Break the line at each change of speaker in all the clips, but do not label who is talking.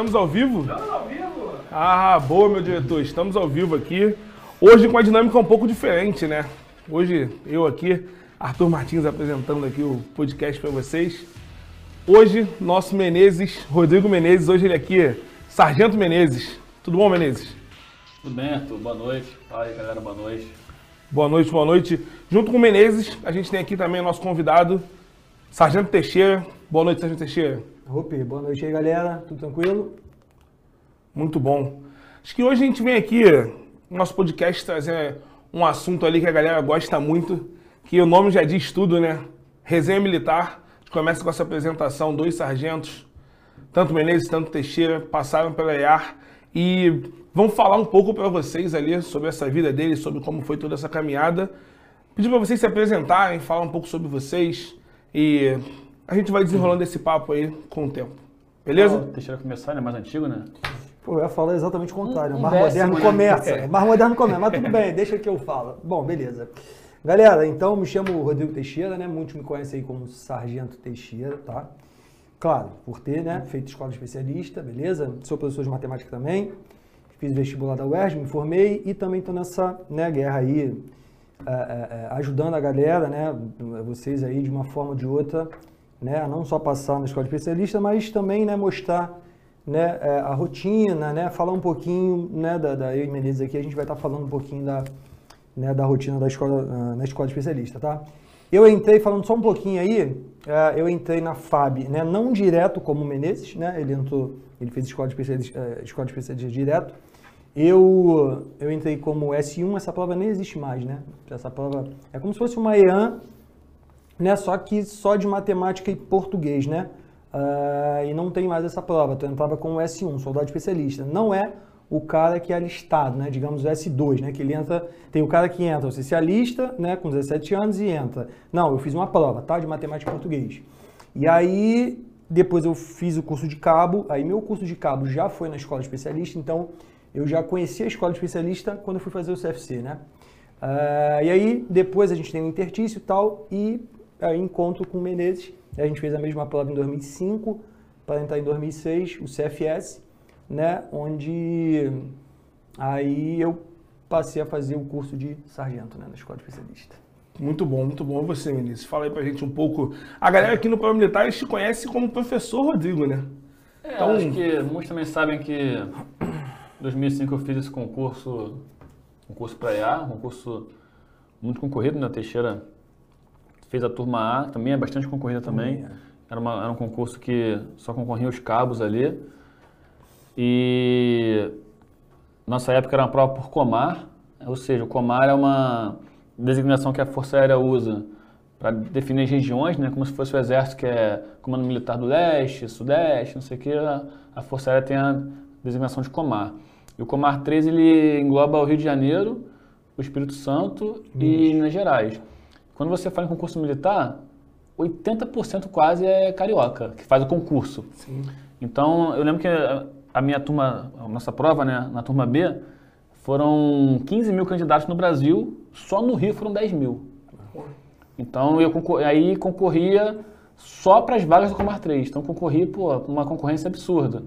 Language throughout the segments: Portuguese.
Estamos ao vivo?
Estamos ao vivo.
Ah, boa, meu diretor. Estamos ao vivo aqui. Hoje com uma dinâmica um pouco diferente, né? Hoje eu aqui, Arthur Martins apresentando aqui o podcast para vocês. Hoje, nosso Menezes, Rodrigo Menezes, hoje ele aqui, Sargento Menezes. Tudo bom, Menezes?
Tudo bem, Arthur? Boa noite. Fala aí, galera, boa noite.
Boa noite, boa noite. Junto com o Menezes, a gente tem aqui também o nosso convidado, Sargento Teixeira. Boa noite, Sargento Teixeira.
Opa, boa noite aí, galera. Tudo tranquilo?
Muito bom. Acho que hoje a gente vem aqui, no nosso podcast, trazer um assunto ali que a galera gosta muito, que o nome já diz tudo, né? Resenha Militar. A gente começa com essa apresentação, dois sargentos, tanto Menezes, tanto Teixeira, passaram pela IAR e vão falar um pouco para vocês ali sobre essa vida deles, sobre como foi toda essa caminhada. Pedir para vocês se apresentarem, falar um pouco sobre vocês e a gente vai desenrolando esse papo aí com o tempo. Beleza?
Deixa Teixeira começar, né? Mais antigo, né?
Pô, eu ia falar exatamente o contrário.
Um- um décimo,
Moderno
né?
começa.
É.
O Mar Moderno começa, mas tudo bem, deixa que eu falo. Bom, beleza. Galera, então me chamo Rodrigo Teixeira, né? Muitos me conhecem aí como Sargento Teixeira, tá? Claro, por ter, né, feito escola especialista, beleza? Sou professor de matemática também. Fiz vestibular da UERJ, me formei e também estou nessa né, guerra aí, é, é, ajudando a galera, né, vocês aí de uma forma ou de outra, né, não só passar na escola especialista, mas também, né, mostrar, né, é, a rotina, né, falar um pouquinho, né, da, da eu e Menezes aqui, a gente vai estar falando um pouquinho da, né, da rotina da escola, ah, na escola especialista, tá? Eu entrei, falando só um pouquinho aí, eh, eu entrei na FAB, né, não direto como o Menezes, né, ele entrou, ele fez escola de especialista, eh, escola de especialista direto. Eu, eu entrei como S1, essa prova nem existe mais, né? Essa prova é como se fosse uma EAN, né, só que só de matemática e português, né? Ah, e não tem mais essa prova, tu entrava como S1, soldado especialista. Não é o cara que é alistado, né? Digamos o S2, né? Que ele entra, tem o cara que entra, o especialista, né? Com 17 anos e entra. Não, eu fiz uma prova, tá? De matemática e português. E aí, depois eu fiz o curso de cabo, aí meu curso de cabo já foi na escola especialista, então eu já conheci a escola especialista quando fui fazer o CFC, né? Ah, e aí, depois a gente tem o intertício e tal, e aí encontro com o Menezes. A gente fez a mesma prova em 2005, para entrar em 2006, o CFS, né? Onde aí eu passei a fazer o curso de sargento, né? Na escola especialista.
Muito bom, muito bom. Você, Menezes? Fala aí pra gente um pouco. A galera aqui no Prova Militar te conhece como professor Rodrigo, né?
É,
Então-
acho que muitos também sabem que em 2005 eu fiz esse concurso, concurso para IA, um concurso muito concorrido, né? Teixeira fez a turma A, também é bastante concorrida também. Era, uma- era um concurso que só concorriam os cabos ali. E nossa época era uma prova por comar, ou seja, o comar é uma designação que a Força Aérea usa para definir as regiões, né, como se fosse o Exército, que é Comando Militar do Leste, Sudeste, não sei o que, a, Força Aérea tem a designação de comar. E o comar 3 ele engloba o Rio de Janeiro, o Espírito Santo e Minas Gerais. Quando você fala em concurso militar, 80% quase é carioca, que faz o concurso.
Sim.
Então, eu lembro que a- minha turma, a nossa prova, né, na turma B, foram 15 mil candidatos no Brasil, só no Rio foram 10 mil. Então, eu concor- aí concorria só para as vagas do Comar 3. Então, concorri, pô, uma concorrência absurda.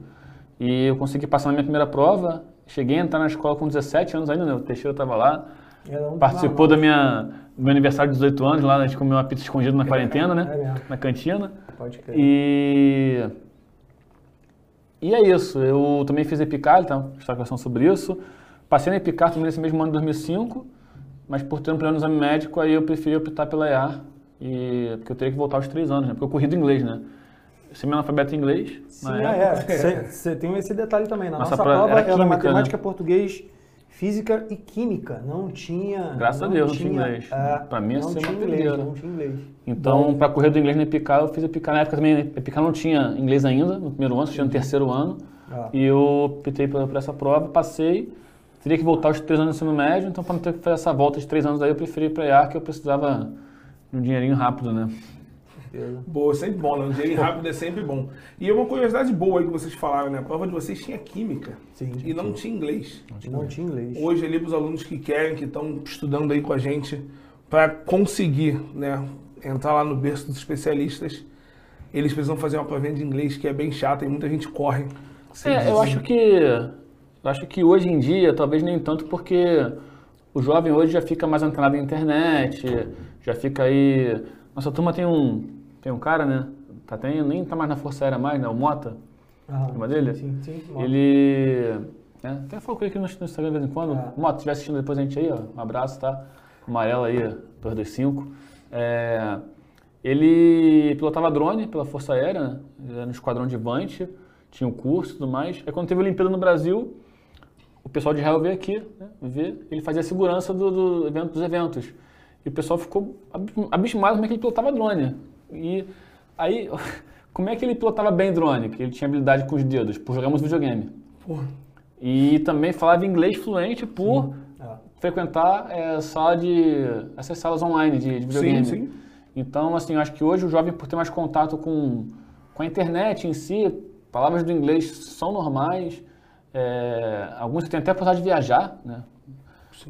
E eu consegui passar na minha primeira prova, cheguei a entrar na escola com 17 anos ainda, né, o Teixeira estava lá, participou da minha, do meu aniversário de 18 anos, lá a gente comeu uma pizza escondida na quarentena,
É
né,
mesmo.
na cantina.
Pode crer.
E, e é isso. Eu também fiz Epicar, então, explicação sobre isso. Passei na Epicar também nesse mesmo ano de 2005, mas por ter um plano de exame médico, aí eu preferi optar pela EAR, e, porque eu teria que voltar aos três anos, né? Porque eu corri do inglês, né? Semi-analfabeto em inglês.
Sim, é,
época.
é. Você tem esse detalhe também. Na
Nossa
nossa,
prova era
era, matemática,
né?
português, física e química. Não tinha.
Graças a Deus, não tinha inglês.
É,
Pra mim,
não
ser uma
tinha inglês, não tinha inglês.
Então, para correr do inglês na Epicar, eu fiz Epicar. Na época também, Epicar não tinha inglês ainda, no primeiro ano, tinha no terceiro ano.
Ah.
E eu optei por, por essa prova, passei. Teria que voltar aos três anos do ensino médio, então para não ter que fazer essa volta de três anos aí, eu preferi ir para IAR, que eu precisava de um dinheirinho rápido, né?
Boa, sempre bom, né? Um dinheiro rápido é sempre bom. E uma curiosidade boa aí que vocês falaram, né? A prova de vocês tinha química
Sim,
e não tinha inglês.
Não tinha inglês.
Hoje ali para os alunos que querem, que estão estudando aí com a gente, para conseguir, né, entrar lá no berço dos especialistas, eles precisam fazer uma provinha de inglês que é bem chata e muita gente corre
É, eu acho que eu acho que hoje em dia, talvez nem tanto, porque o jovem hoje já fica mais antenado na internet, já fica aí. Nossa turma tem um. Tem um cara, né? Tá, tem, nem tá mais na Força Aérea mais, né? O Mota.
Ah,
Lembra dele?
Sim, sim. sim.
Ele. né, até falo com ele aqui no Instagram de vez em quando.
Ah.
Mota, se estiver assistindo depois a gente aí, ó. Um abraço, tá? Amarelo aí, 225. É, ele pilotava drone pela Força Aérea, né? Era no Esquadrão de Vante, tinha um curso e tudo mais. Aí quando teve a Olimpíada no Brasil, o pessoal de Israel veio aqui, né, ver, ele fazia a segurança do, do evento, dos eventos. E o pessoal ficou ab- abismado como é que ele pilotava drone. E aí, como é que ele pilotava bem drone? Que ele tinha habilidade com os dedos, por jogar muito videogame.
Porra.
E também falava inglês fluente por
Ah,
frequentar é, sala de, essas salas online de, de videogame.
Sim, sim.
Então, assim, eu acho que hoje o jovem, por ter mais contato com, com a internet em si, palavras do inglês são normais. é, alguns têm até a possibilidade de viajar, né?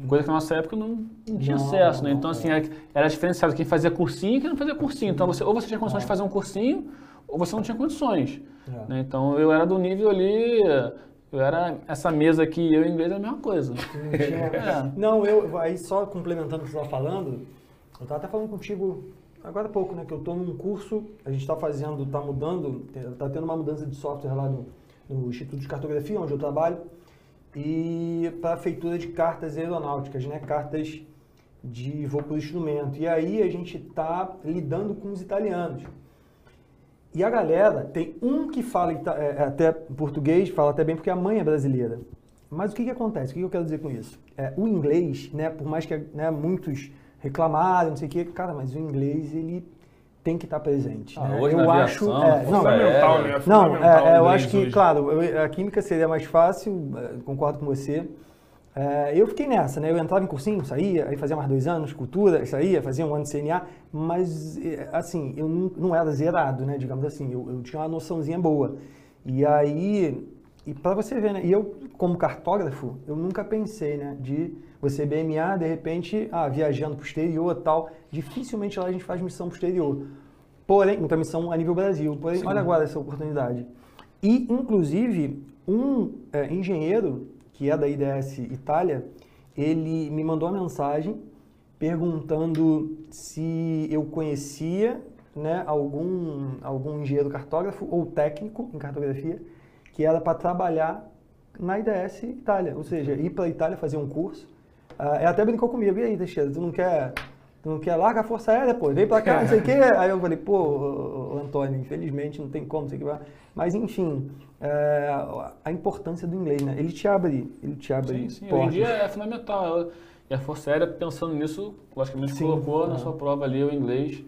Coisa que na nossa época não, não tinha
Não,
acesso, né? Então,
é.
assim, era, era diferenciado quem fazia cursinho e quem não fazia cursinho. Então, você, ou você tinha condições de fazer um cursinho, ou você não tinha condições.
É.
né? Então, eu era do nível ali... Eu era... Essa mesa aqui, eu e inglês, é a mesma coisa. É.
Não, eu, aí só complementando o que você estava falando, eu estava até falando contigo agora há pouco, né? Que eu estou num curso, a gente está fazendo, está mudando, está tendo uma mudança de software lá no, no Instituto de Cartografia, onde eu trabalho, e para a feitura de cartas aeronáuticas, né? Cartas de voo por instrumento. E aí a gente está lidando com os italianos. E a galera, tem um que fala é, é, até português, fala até bem porque a mãe é brasileira. Mas o que, que acontece? O que, que eu quero dizer com isso? É, o inglês, né, por mais que né, muitos reclamarem, não sei o quê, cara, mas o inglês, ele tem que estar presente.
Ah,
né?
hoje
eu
na
acho,
aviação,
é, não,
Força
Fundamental, né?
não,
Fundamental
é, é, eu acho que,
hoje.
claro, eu- a química seria mais fácil, é, concordo com você. É, eu fiquei nessa, né? Eu entrava em cursinho, saía, aí fazia mais dois anos, cultura, saía, fazia um ano de CNA, mas, é, assim, eu não, não era zerado, né? Digamos assim, eu, eu tinha uma noçãozinha boa. E aí, e para você ver, né? E eu, como cartógrafo, eu nunca pensei, né? De você BMA, de repente, ah, viajando pro exterior e tal. Dificilmente lá a gente faz missão pro exterior. Porém, muita missão a nível Brasil. Porém,
Sim.
olha agora essa oportunidade. E, inclusive, um é, engenheiro, que é da IDS Itália, ele me mandou uma mensagem perguntando se eu conhecia né, algum, algum engenheiro cartógrafo ou técnico em cartografia que era para trabalhar na IDS Itália. Ou seja, ir para a Itália fazer um curso. Ah, ele até brincou comigo, e aí, Teixeira, tu não quer... Tu não quer larga a Força Aérea, pô, vem pra cá, não sei o quê. Aí eu falei, pô, Antônio, infelizmente não tem como, não sei o que vai. Mas enfim, é, a importância do inglês, né? Ele te abre, ele te abre
Sim, sim. Hoje em
portas.
dia é fundamental. E a Força Aérea, pensando nisso, logicamente
Sim,
colocou na
é.
sua prova ali o inglês.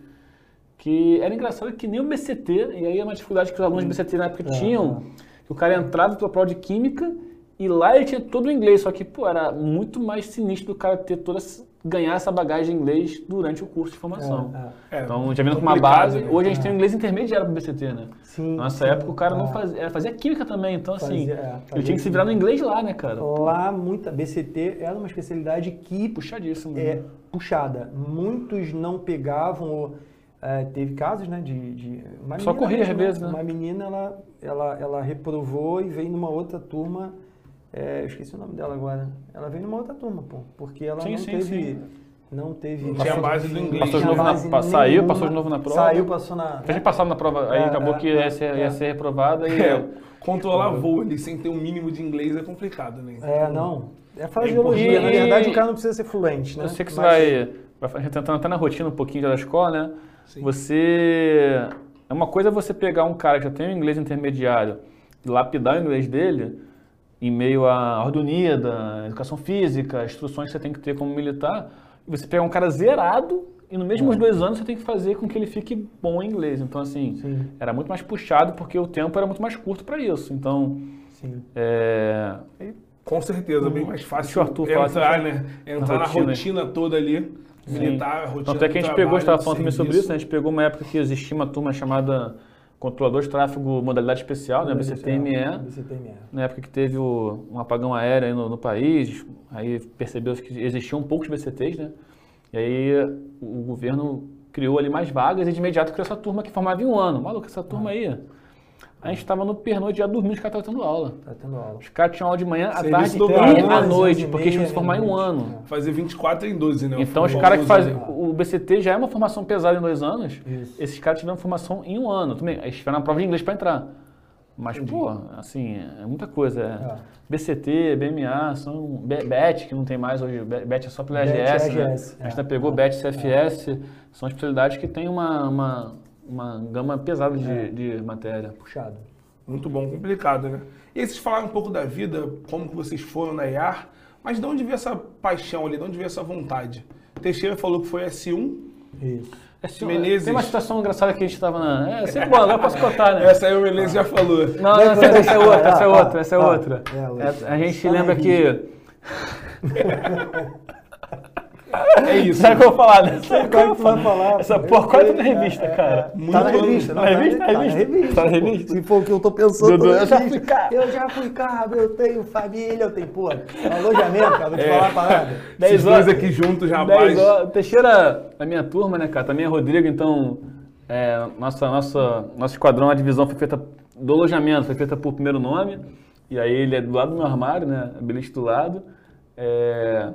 Que era engraçado que nem o BCT, e aí é uma dificuldade que os alunos do BCT na época
É,
tinham, que o cara entrava pela prova de Química e lá ele tinha todo o inglês, só que, pô, era muito mais sinistro do cara ter toda essa- ganhar essa bagagem de inglês durante o curso de formação.
É, é.
É,
Então, já vindo com uma base,
né?
hoje a gente tem o inglês intermediário pro BCT, né?
Sim,
nossa
sim,
época o cara não
é.
fazia, fazia química também, então assim,
Fazia, é,
ele
fazia
tinha que se virar no inglês lá, né, cara?
Lá, muita BCT era uma especialidade que
Puxadíssimo.
é
né?
puxada. Muitos não pegavam, é, teve casos, né, de... de uma
Só corria às
mesmo,
vezes, né?
Uma menina, ela, ela, ela reprovou e veio numa outra turma, é, eu esqueci o nome dela agora, ela veio numa outra turma, pô, porque ela
Sim,
não
sim,
teve...
sim.
Não teve...
Não tinha
passou-
base do inglês.
Passou de novo na- saiu, passou de novo na prova.
Saiu, passou na...
A gente passava na prova, aí
É,
acabou
é,
que ia
é,
ser,
é.
ia ser reprovada e.
É, controlar voo ali sem ter um mínimo de inglês é complicado, né?
É, não. É
É
fraseologia. Na verdade, o cara não precisa ser fluente, né?
Eu sei que você
Mas-
vai, vai a gente tá entrando até na rotina um pouquinho da escola, né?
Sim.
Você. É uma coisa você pegar um cara que já tem um inglês intermediário e lapidar o inglês dele em meio à ordem unida, educação física, instruções que você tem que ter como militar, e você pegar um cara zerado e nos mesmos dois anos você tem que fazer com que ele fique bom em inglês. Então, assim,
Sim,
era muito mais puxado porque o tempo era muito mais curto para isso. Então,
sim.
é,
Com certeza, bem mais
Deixa
fácil
o Arthur
entrar, né? Entrar na
rotina.
rotina, toda ali, militar, a rotina
Tanto é que a gente pegou, estava falando também sobre isso, né? a gente pegou uma época que existia uma turma chamada Controlador de Tráfego Modalidade Especial, né? BCTME,
BCTME.
na época que teve o- um apagão aéreo aí no, no país, aí percebeu que existiam poucos BCTs, né? E aí o, o governo criou ali mais vagas e de imediato criou essa turma que formava em um ano. Maluco, essa turma aí, A gente tava no pernoite já dormindo, os caras estavam tendo aula.
Tá tendo aula.
Os caras tinham aula de manhã, à tarde
dobrado,
e
né?
à
Onze,
noite,
e
porque eles tinham que formar em um ano.
Fazer 24 em 12, né?
Então, os caras que fazem.
né?
O BCT já é uma formação pesada em dois anos.
Isso.
Esses caras tiveram formação em um ano. Também, eles tiveram uma prova de inglês para entrar. Mas, pô, assim, é muita coisa. É.
É.
BCT, BMA, são BET, que não tem mais hoje. BET é só pela AGS, né?
AGS,
A gente
é.
ainda pegou BET CFS. São especialidades que têm uma, uma, uma gama pesada de,
É.
de matéria.
Puxado.
Muito bom, complicado, né? E aí vocês falaram um pouco da vida, como que vocês foram na IAR, mas de onde veio essa paixão ali, de onde veio essa vontade? Teixeira falou que foi S1,
Isso.
Esse-
Menezes.
Tem uma situação engraçada que a gente estava na. É sempre bom, agora eu posso contar, né?
essa aí o Menezes já falou.
Não, não, essa, é outra, essa é outra, essa é
Ah,
outra.
é.
É, a gente lembra que.
É isso.
Sabe o que eu vou falar, né? Sabe o que eu vou falar?
falar?
Essa porra, qual é na revista, cara?
Tá na
Muito
revista,
Tá
não,
na revista?
Tá na revista.
Tá na revista?
Se for o que eu tô pensando,
Dudu,
tá na
eu já
revista.
fui carro.
Eu já fui carro, eu tenho família, eu tenho, pô, alojamento, cara, vou te
É.
falar a parada.
Esses dois
horas.
aqui juntos,
10
rapaz.
horas. Teixeira, a minha turma, né, cara? Também é Rodrigo, então. É, nossa, nossa, nosso esquadrão, a divisão foi feita do alojamento, foi feita por primeiro nome. E aí ele é do lado do meu armário, né? Beliche do lado. É,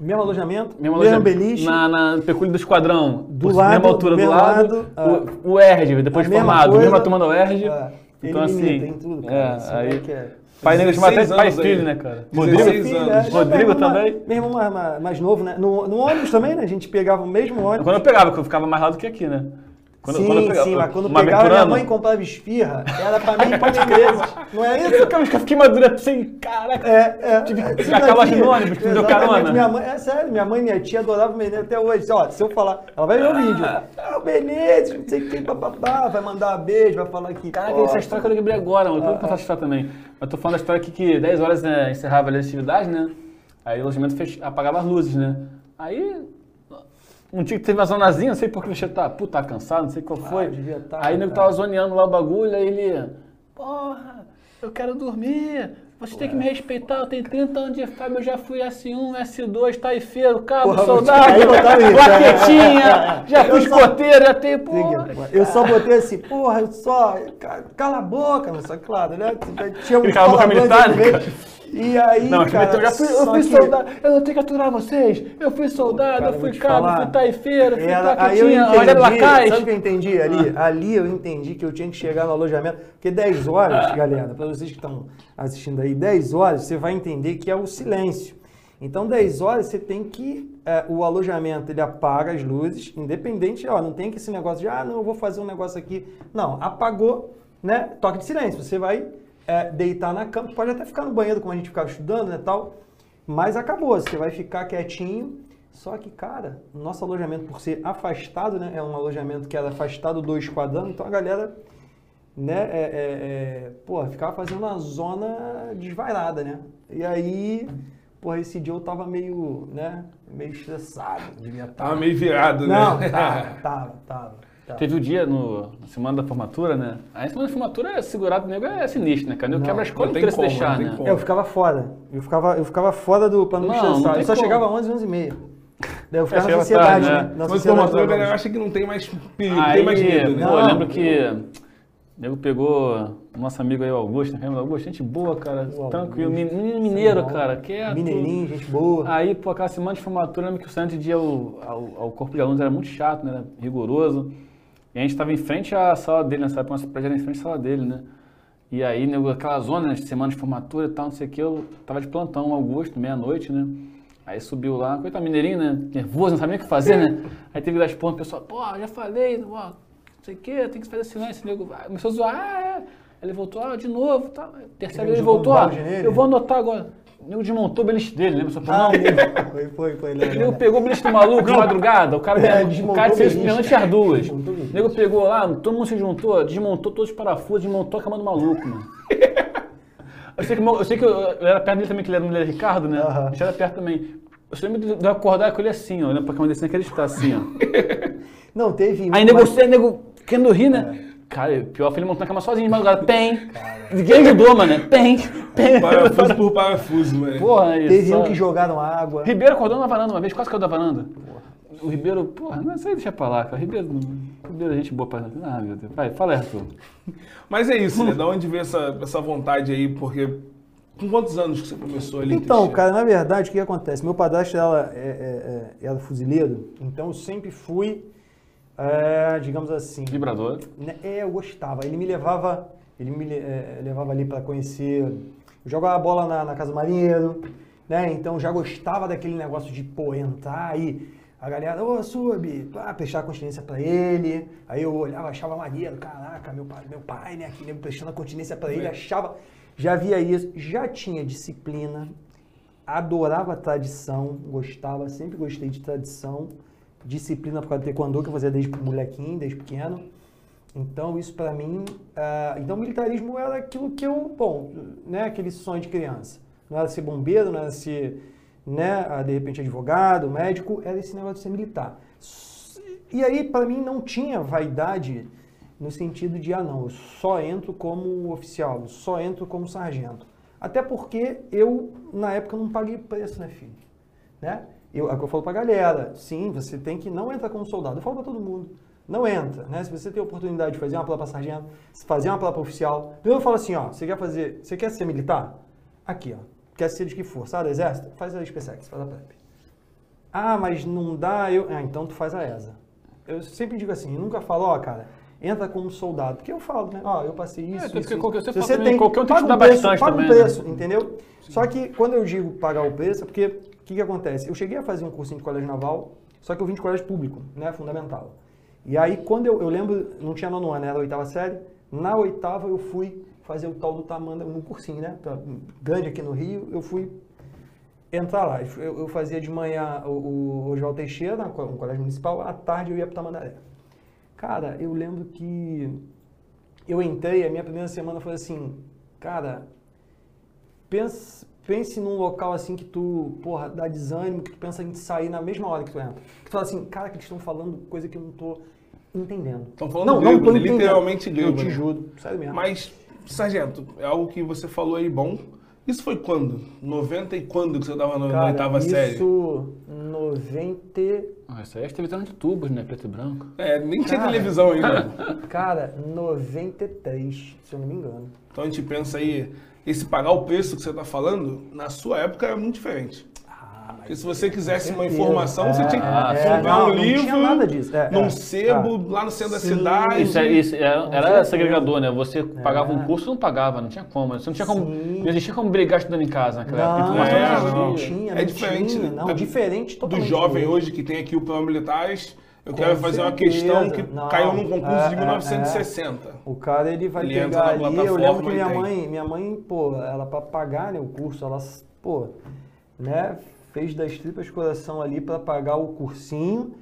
Mesmo alojamento,
mesmo
mesmo
alojamento,
beliche,
Na, na pecúlio do esquadrão.
Do
por-
lado,
mesma altura
do
lado.
lado, ah.
o, o ERG, depois formado,
coisa,
mesma turma do ERG.
ah,
então assim.
imita em tudo, cara.
é, aí.
é-
Pai negro chama até
16
pai
anos
filho,
aí.
né, cara?
16
Rodrigo,
Filho,
anos.
é,
Rodrigo
meu irmão
também?
Meu irmão mais, mais- mais novo, né? No, no ônibus também, né? A gente pegava o mesmo ônibus.
Quando eu pegava, porque eu ficava mais lá do que aqui, né? Quando,
sim,
quando eu pegava,
sim, mas quando pegava, minha mãe comprava esfirra, era pra mim e pra minha. Não é isso?
Eu fiquei madura assim, caraca.
É, é.
Tive que
daqui,
no ônibus que me deu carona.
Minha mãe, é sério, minha mãe e minha tia adoravam o Menezes até hoje. Ó, se eu falar, ela vai ver o vídeo. Ah, o Menezes, não sei o que, papapá, vai mandar um beijo, vai falar que.
Caraca, essa história que eu lembrei agora, mano. Eu
Ah,
vou contar essa história também. Eu tô falando da história aqui que 10 horas né, encerrava a atividade, né? Aí o alojamento apagava as luzes, né? Aí. Um dia que teve uma zonazinha, não sei por que o tá, puta, tá cansado, não sei qual foi.
Ah, tá,
aí o nego
cara.
tava zoneando lá o bagulho, aí ele. Porra, eu quero dormir. Você tem que me respeitar, eu tenho 30 anos de fama, eu já fui S1, S2, taifeiro, cabo,
Porra,
soldado,
isso,
plaquetinha, já fui escoteiro, já tenho, porra.
Eu só botei assim, porra, eu só. ca- Cala a boca, só claro, né? Tinha uns
Cala a boca militar, né?
E aí.
Não,
cara,
eu já fui, eu fui
que-
soldado, eu não tenho que aturar vocês. Eu fui soldado,
Cara,
eu fui cabo, fui taifeiro, fui
Ela, aí eu
olha
entendi,
lacais.
sabe o que eu entendi ali? Ali eu entendi que eu tinha que chegar no alojamento, porque 10 horas, galera, para vocês que estão assistindo aí, 10 horas você vai entender que é o silêncio. Então 10 horas você tem que, é, o alojamento ele apaga as luzes, independente, ó, não tem que esse negócio de, ah, não, eu vou fazer um negócio aqui. Não, apagou, né, toque de silêncio, você vai é, deitar na cama, pode até ficar no banheiro como a gente ficava estudando, né, tal, mas acabou, você vai ficar quietinho, só que, cara, nosso alojamento, por ser afastado, né? É um alojamento que era afastado do esquadrão, então a galera, né, é, é, é, porra, ficava fazendo uma zona desvairada, né? E aí, porra, esse dia eu tava meio, né, meio estressado, devia estar.
Tava meio virado, né?
Não, tava, tava, tava. Tava.
Teve o dia no, na semana da formatura, né? A semana da formatura é segurado, o nego é sinistro, né, cara? O nego
Não,
quebra a escola
não tem
inteira se
como,
deixar,
não
né?
como.
É, eu ficava fora. Eu ficava, eu ficava fora do pra não
Não, não
Eu só
como.
chegava às 11, 11 e meia. Daí eu ficava
chegava
na sociedade,
tarde,
né?
né?
Na
Mas
sociedade
formatura a galera acha que não tem mais perigo,
Aí,
tem mais medo, né?
pô, eu
Não.
lembro que o nego pegou o nosso amigo aí, o Augusto, né? Augusto, gente boa, cara,
O
tranquilo,
Augusto.
mineiro,
Sim,
cara, quieto.
Mineirinho, gente boa.
Aí, pô, aquela semana de formatura, eu lembro que o Santos dia ao, ao, ao corpo de alunos era muito chato, né? Era rigoroso. E a gente estava em frente à sala dele, nessa época, nossa prédio era em frente à sala dele, né? E aí, aquela zona, né, de semana de formatura e tal, não sei o que, eu tava de plantão, Augusto, meia-noite, né? Aí subiu lá, coitado mineirinho, né? Nervoso, não sabia o que fazer, né? Aí teve das pontas, o pessoal, pô, já falei, não sei o que, tem que fazer silêncio, nego. Aí Começou a zoar, ah, é. Ele voltou, ah, de novo, tá. Terceira vez ele voltou,
nele.
eu vou anotar agora. O nego desmontou o beliche dele, lembra? Só pra não,
Ah, foi, foi, foi.
o nego pegou o beliche do maluco de madrugada, o cara,
É,
o
desmontou
cara fez
beliche.
pênalti às duas.
O
nego pegou lá, todo mundo se juntou, desmontou todos os parafusos, desmontou a cama do maluco, mano. Eu sei que, eu, sei que eu, eu era perto dele também, que ele era mulher Ricardo, né? A gente era perto também. Eu só lembro de de eu acordar com ele assim, ó, olhando pra cama dele sem acreditar, assim, ó.
Não, teve.
Aí nego,
mas-
você, nego, querendo rir, né? Cara, pior foi ele montando a cama sozinho de madrugada. Tem! Ninguém ajudou, mano. Tem! Tem!
Parafuso por parafuso, mano.
Porra, aí,
Teve
só-
um que jogaram água.
Ribeiro acordou na varanda uma vez, quase caiu da varanda. O Ribeiro, porra, não sei, deixa pra lá, cara. O Ribeiro. não- Primeiro, gente boa pra. Ah, meu Deus. Vai, fala aí, Arthur.
Mas é isso, né? Da onde veio essa, essa vontade aí? Porque com quantos anos que você começou ali?
Então, cara, na verdade, o que acontece? Meu padrasto ela, é, é, é, era fuzileiro, então eu sempre fui, é, digamos assim,
Vibrador.
né, É, eu gostava. Ele me levava, ele me é, levava ali para conhecer. Eu jogava bola na, na Casa Marinheiro, né? Então já gostava daquele negócio de, pô, entrar aí. A galera, ô, sub, ah, prestar continência pra ele. Aí eu olhava, achava maneiro, caraca, meu pai, meu pai, né? Aqui, nego prestando a continência pra ele, achava. Já via isso, já tinha disciplina, adorava tradição, gostava, sempre gostei de tradição, disciplina por causa do taekwondo que eu fazia desde molequinho, desde pequeno. Então isso pra mim, ah, então militarismo era aquilo que eu, bom, né, aquele sonho de criança. Não era ser bombeiro, não era ser, né, ah, de repente advogado, médico, era esse negócio de ser militar. E aí pra mim não tinha vaidade no sentido de, ah não, eu só entro como oficial, eu só entro como sargento. Até porque eu, na época, não paguei preço, né, filho? Né? Eu, é o que eu falo pra galera, sim, você tem que não entrar como soldado. Eu falo pra todo mundo, não entra, né? Se você tem a oportunidade de fazer uma pra sargento, fazer uma pra oficial, primeiro eu falo assim, ó, você quer fazer, você quer ser militar? Aqui, ó, quer ser de que for, sabe, do exército? Faz a SpaceX, faz a PrEP. Ah, mas não dá, eu... Ah, então tu faz a ESA. Eu sempre digo assim, nunca falo, ó, cara, entra como soldado. Porque eu falo, né? Ó, eu passei isso,
até
isso, isso.
qualquer- você
Se
fala também, qualquer um tem que
paga o
estudar
preço,
bastante
paga
também,
o
né?
preço, entendeu? Só que quando eu digo pagar o preço, é porque o que, que acontece? Eu cheguei a fazer um cursinho de colégio naval, só que eu vim de colégio público, né? Fundamental. E aí, quando eu, eu lembro, não tinha nono ano, era a oitava série. Na oitava, eu fui fazer o tal do Tamanda, um cursinho, né? grande aqui no Rio, eu fui entrar lá. Eu, eu fazia de manhã o, o Oswaldo Teixeira, um colégio municipal, à tarde eu ia para Tamandaré. Cara, eu lembro que eu entrei, a minha primeira semana foi assim, cara, pense, pense num local assim que tu, porra, dá desânimo, que tu pensa em sair na mesma hora que tu entra. Que tu fala assim, cara, que eles estão falando coisa que eu não tô entendendo.
Estão falando
não,
grego,
não tô
né?
entendendo.
literalmente grego.
Eu te
né?
juro, sério mesmo.
Mas, sargento, é algo que você falou aí bom. Isso foi quando? 90 e quando que você estava na oitava série?
isso 90
Ah, isso aí é televisão de tubos, né? Preto e branco.
É, nem tinha
Cara.
televisão ainda.
Cara, 93, se eu não me engano.
Então a gente pensa aí, esse pagar o preço que você está falando, na sua época era muito diferente.
Ah,
Porque se você quisesse uma informação, você
É,
tinha que
é,
comprar
não,
um
não
livro,
tinha nada disso. É,
num
é.
sebo,
Ah.
lá no centro da
Sim.
cidade.
Isso, é- isso era, era segregador, né? Você pagava um
É.
curso, não pagava, não tinha como. Você não tinha como.
Sim.
Não existia como brigar estudando em casa naquela época.
Não,
Informação
é,
não
não, tinha,
É
não
diferente,
tinha,
né?
não,
Da-
diferente
do
totalmente.
jovem
mesmo.
hoje que tem aqui o plano militares, eu quero fazer uma
certeza.
questão que
Não,
caiu num concurso
é,
de
é,
1960.
O cara ele vai
Ele
pegar ali. Eu lembro que minha mãe, minha mãe, pô, ela para pagar né, o curso, ela, pô, né, fez das tripas coração ali para pagar o cursinho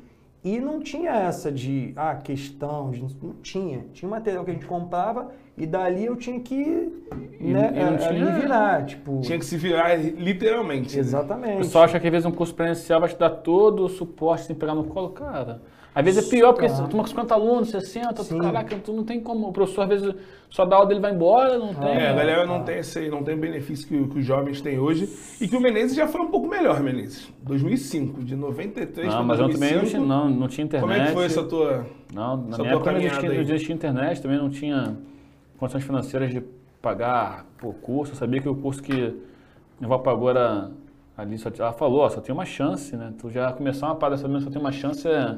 e não tinha essa de ah, questão, de, não tinha. Tinha material que a gente comprava e dali eu tinha que
E-
né,
e não tinha-
me virar, tipo.
Tinha que se virar literalmente. né?
O
Exatamente.
pessoal acha que às vezes um curso presencial vai te dar todo o suporte sem pegar no colo, cara. Às vezes é pior, porque tu com 50 alunos, 60, tu, caraca, tu não tem como. O professor às vezes só dá aula dele vai embora, não tem.
É, a galera não
Ah.
tem esse, não tem o benefício que, que os jovens têm hoje. E que o Menezes já foi um pouco melhor, Menezes. 2005, de 93
Não,
para
mas eu
2005.
também não tinha, não, não tinha internet.
Como é que foi essa tua...
Não, na
essa
minha
tua
época não
aí?
não existia internet, também não tinha condições financeiras de pagar por curso. Eu sabia que o curso que minha avó pagou era ali, só, ela falou, ó, só tem uma chance, né? Tu já começar uma parada sabendo que só tem uma chance é.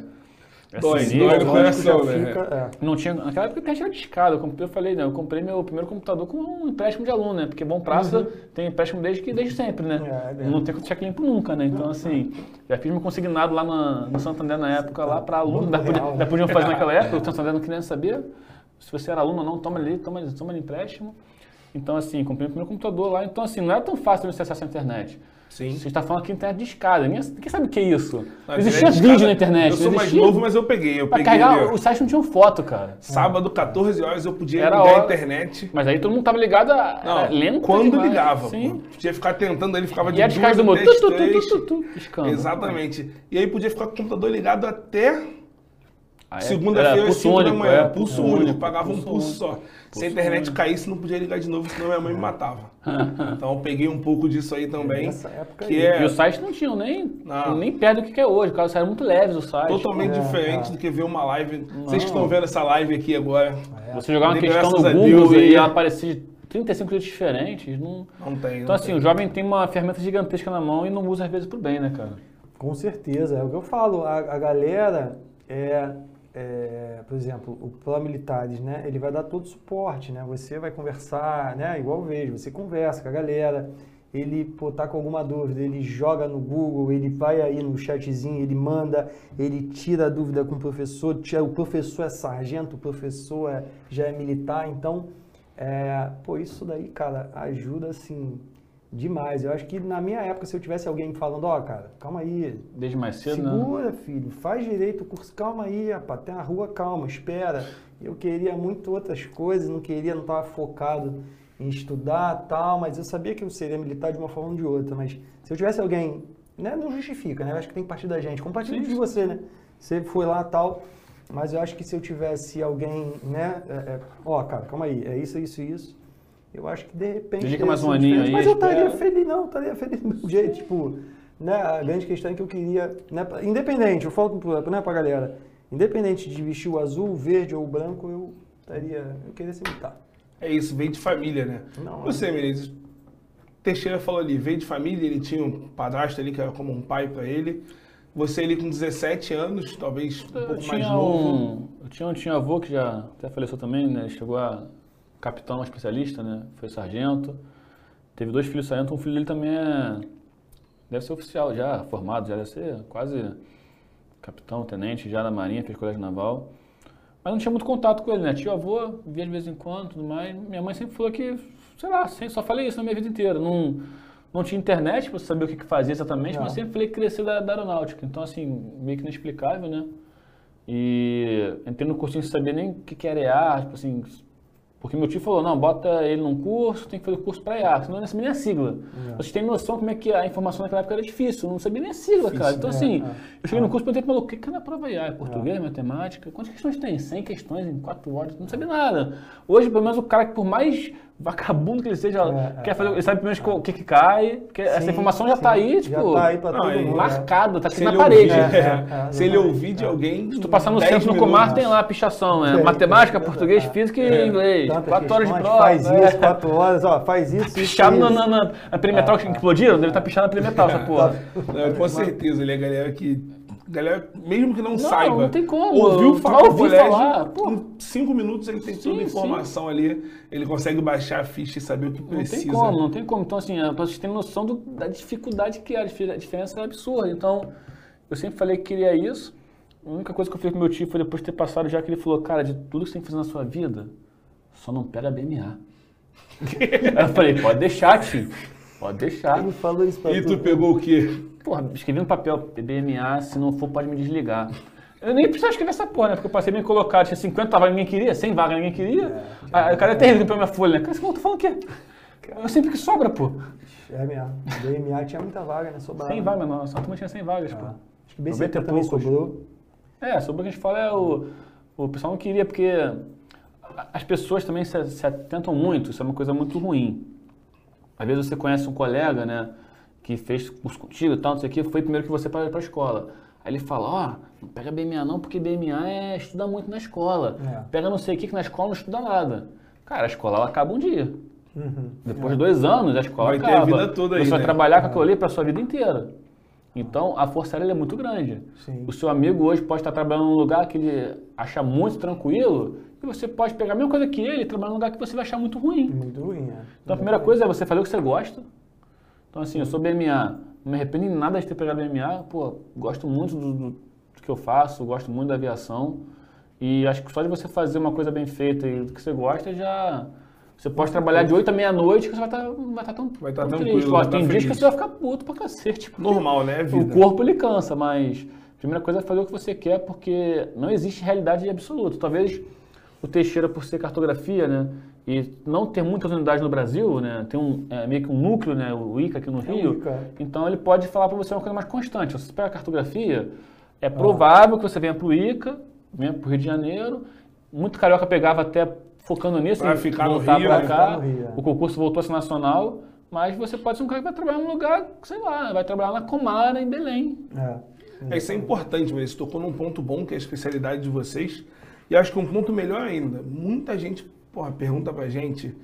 É
Dói,
sinistro.
dói no
Lógico,
coração,
já
né?
fica- é.
Não tinha, naquela época a internet era discada. Eu, eu falei, né? Eu comprei meu primeiro computador com um empréstimo de aluno, né? Porque Bom Praça tem empréstimo desde, que, desde sempre, né?
Uhum. É, é
não tem cheque limpo nunca, né? Então, assim, já fiz meu consignado lá na- no Santander na época, lá para aluno. Ainda, podia, podiam fazer naquela época, o Santander não queria saber. Se você era aluno ou não, toma ali, toma, toma ali empréstimo. Então, assim, comprei meu primeiro computador lá. Então, assim, não era tão fácil você acessar a internet.
Sim.
Você está falando aqui internet de escada. Ninguém, ninguém sabe o que é isso. Não existia
é de
vídeo
cada-
na internet.
Eu sou mais
existia-
novo, mas eu peguei. Eu
Pra
peguei
carregar, os sites não tinham foto, cara.
Sábado, 14 horas, eu podia
Era
ligar a internet.
Mas aí todo mundo tava ligado a.
Não,
lento
quando
demais.
ligava.
Sim.
Podia ficar tentando, ele ficava de
E a descarga do motor.
Exatamente. E aí podia ficar com o computador ligado até
é?
Segunda-feira,
Era pulso
5 da manhã.
é,
pulso único. Pagava um
pulso
só. Se a internet caísse, não podia ligar de novo, senão minha mãe me matava. Então eu peguei um pouco disso aí também.
Nessa época
Que
aí.
é
E os sites não tinham nem,
Não.
nem perto do que é hoje. Os caras saíram muito leves os sites.
totalmente
É,
diferente
é.
do que ver uma live. Vocês que
Não.
estão vendo essa live aqui agora,
Você jogar uma
E
questão no
graças a
Google
Deus aí-
e ela aparecer de 35 jeitos diferentes. Não...
não tem.
Então
não
assim,
tem.
o jovem tem uma ferramenta gigantesca na mão e não usa às vezes pro bem, né, cara?
Com certeza, é o que eu falo. A, a galera é, é, por exemplo, o Plano Militares, né? Ele vai dar todo o suporte, né? Você vai conversar, né? Igual eu vejo, você conversa com a galera. Ele, pô, tá com alguma dúvida, ele joga no Google, ele vai aí no chatzinho, ele manda, ele tira a dúvida com o professor, o professor é sargento, o professor é- já é militar, então, é, pô, isso daí, cara, ajuda, assim, demais. Eu acho que na minha época, se eu tivesse alguém me falando, ó, cara, calma aí,
Desde mais cedo, né?
Segura, filho, faz direito o curso. Calma aí, rapaz, tem a rua, calma, espera. Eu queria muito outras coisas, não queria, não estava focado em estudar tal, mas eu sabia que eu seria militar de uma forma ou de outra. Mas se eu tivesse alguém, né, não justifica, né? Eu acho que tem que partir da gente. Compartilha de você, né? Você foi lá tal, mas eu acho que se eu tivesse alguém, né, é, é, ó, cara, calma aí, é isso, isso, isso. Eu acho que de repente.
Dedica mais um aninho aí,
Mas eu estaria
espera.
feliz, não, estaria feliz do mesmo jeito, tipo, né, a grande questão é que eu queria, né, independente, eu falo né, pra galera, independente de vestir o azul, o verde ou o branco, eu estaria, eu queria ser militar.
É isso, veio de família, né?
Não,
Você, Menezes, Teixeira falou ali, veio de família, ele tinha um padrasto ali que era como um pai pra ele. Você ali com 17 anos, talvez um
Eu
pouco mais
tinha
novo.
um, eu tinha um tio avô que já até faleceu também, né? Chegou a capitão especialista, né? Foi sargento. Teve dois filhos sargento, um filho dele também é deve ser oficial já, formado, já deve ser quase capitão, tenente já na marinha, fez colégio naval. Mas não tinha muito contato com ele, né? Tio avô, via de vez em quando, tudo mais. Minha mãe sempre falou que, sei lá, só falei isso na minha vida inteira. Não, não tinha internet para saber o que, que fazia exatamente,
Não.
mas sempre falei que cresceu da, da aeronáutica. Então, assim, meio que inexplicável, né? E entrei no cursinho sem saber nem o que, que era EA, tipo assim, porque meu tio falou, não, bota ele num curso, tem que fazer o curso para EA, senão não sabia nem a sigla. Vocês têm noção como é que a informação naquela época era difícil, não sabia nem a sigla, cara. Então,
é,
assim,
é.
eu cheguei no curso e perguntei maluco, o que que é na prova EA? É português, matemática? Quantas questões tem? 100 questões em 4 horas? Não sabia nada. Hoje, pelo menos, o cara que por mais vagabundo que ele seja,
É,
quer
é,
fazer, ele sabe pelo menos o que que cai, porque essa
Sim,
informação já
sim.
tá aí,
Já
tipo,
tá aí pra
Não,
todo
é
mundo. né?
marcado, tá aqui na parede.
É, é,
se ele ouvir de alguém.
Se tu passar no
10
centro no. Comar, tem lá a pichação, né?
Tem,
Matemática,
tem,
português, física e inglês. Quatro horas de prova.
Faz
é.
isso, quatro horas, ó, faz isso,
Pichado na,
isso.
na, na, na perimetral que explodiram, deve estar pichado na perimetral, essa porra.
Com certeza, ele é galera que. Galera, mesmo que não, saiba.
não tem como.
Ouviu
Tu
falar
ouvir
colégio,
falar,
em cinco minutos ele tem toda a
Sim,
informação ali. Ele consegue baixar a ficha e saber o que
Não
precisa.
tem como, não tem como. Então, assim, pra vocês terem noção do- da dificuldade que é, a difer- a diferença é absurda. Então, eu sempre falei que queria isso. A única coisa que eu fiz com meu tio foi depois de ter passado já que ele falou, cara, de tudo que você tem que fazer na sua vida, só não pega BMA. Aí eu falei, pode deixar, tio. Pode deixar.
Ele falou isso pra
E tu pegou o quê?
Porra, escrevi no papel, BMA, se não for, pode me desligar. Eu nem precisava escrever essa porra, né? Porque eu passei bem colocado, tinha 50 vagas, ninguém queria, 100 vagas, ninguém queria. Aí o cara é terrível pra minha folha, né? Cara, você tá falando o quê? Eu sempre que sobra, pô.
É. DMA tinha muita vaga, né? Sobrava.
100 vagas, não. Só turma tinha 100 vagas, pô.
Ah. Acho que BCT
90 e
também
poucos.
sobrou.
É, sobre o que a gente fala é o. O pessoal não queria, porque a- as pessoas também se, se atentam muito, isso é uma coisa muito ruim. Às vezes você conhece um colega, né, que fez curso contigo e tal, não sei o que, foi primeiro que você para a escola. Aí ele fala, ó, não pega BMA não, porque BMA é estuda muito na escola.
É.
Pega não sei o que, que na escola não estuda nada. Cara, a escola ela acaba um dia.
Uhum.
Depois de dois anos, a escola
Vai ter
acaba.
a vida toda aí,
Você vai
né?
trabalhar com aquilo ali para sua vida inteira. Então, a força aérea é muito grande.
Sim.
O seu amigo hoje pode estar trabalhando num lugar que ele acha muito tranquilo e você pode pegar a mesma coisa que ele e trabalhar num lugar que você vai achar muito ruim.
Muito ruim, é.
Então, a primeira coisa é você fazer o que você gosta. Então, assim, eu sou BMA, não me arrependo em nada de ter pegado BMA. Pô, gosto muito do, do- do que eu faço, gosto muito da aviação. E acho que só de você fazer uma coisa bem feita e do que você gosta, já... Você pode trabalhar de 8 à meia-noite que você vai estar vai estar tão,
Vai estar
tão
tranquilo,
triste.
vai estar
tem dias que você vai ficar puto pra cacete.
Normal, né?
o corpo ele cansa, mas a primeira coisa é fazer o que você quer, porque não existe realidade absoluta. Talvez o Teixeira, por ser cartografia, né, e não ter muitas unidades no Brasil, né, tem um, é, meio que um núcleo, né, o ICA aqui no
É o
Rio,
ICA.
então ele pode falar para você uma coisa mais constante. Se você pega a cartografia, é provável que você venha para o ICA, vinha pro Rio de Janeiro. Muito carioca pegava até focando nisso,
Pra
em
ficar no
voltar
Rio,
pra
né?
cá.
Rio, é.
O concurso voltou a ser nacional, mas você pode ser um cara que vai trabalhar num lugar, sei lá, vai trabalhar na Comara, em Belém.
É.
É, isso é importante, mas você tocou num ponto bom que é a especialidade de vocês. E acho que um ponto melhor ainda, muita gente porra, pergunta pra gente,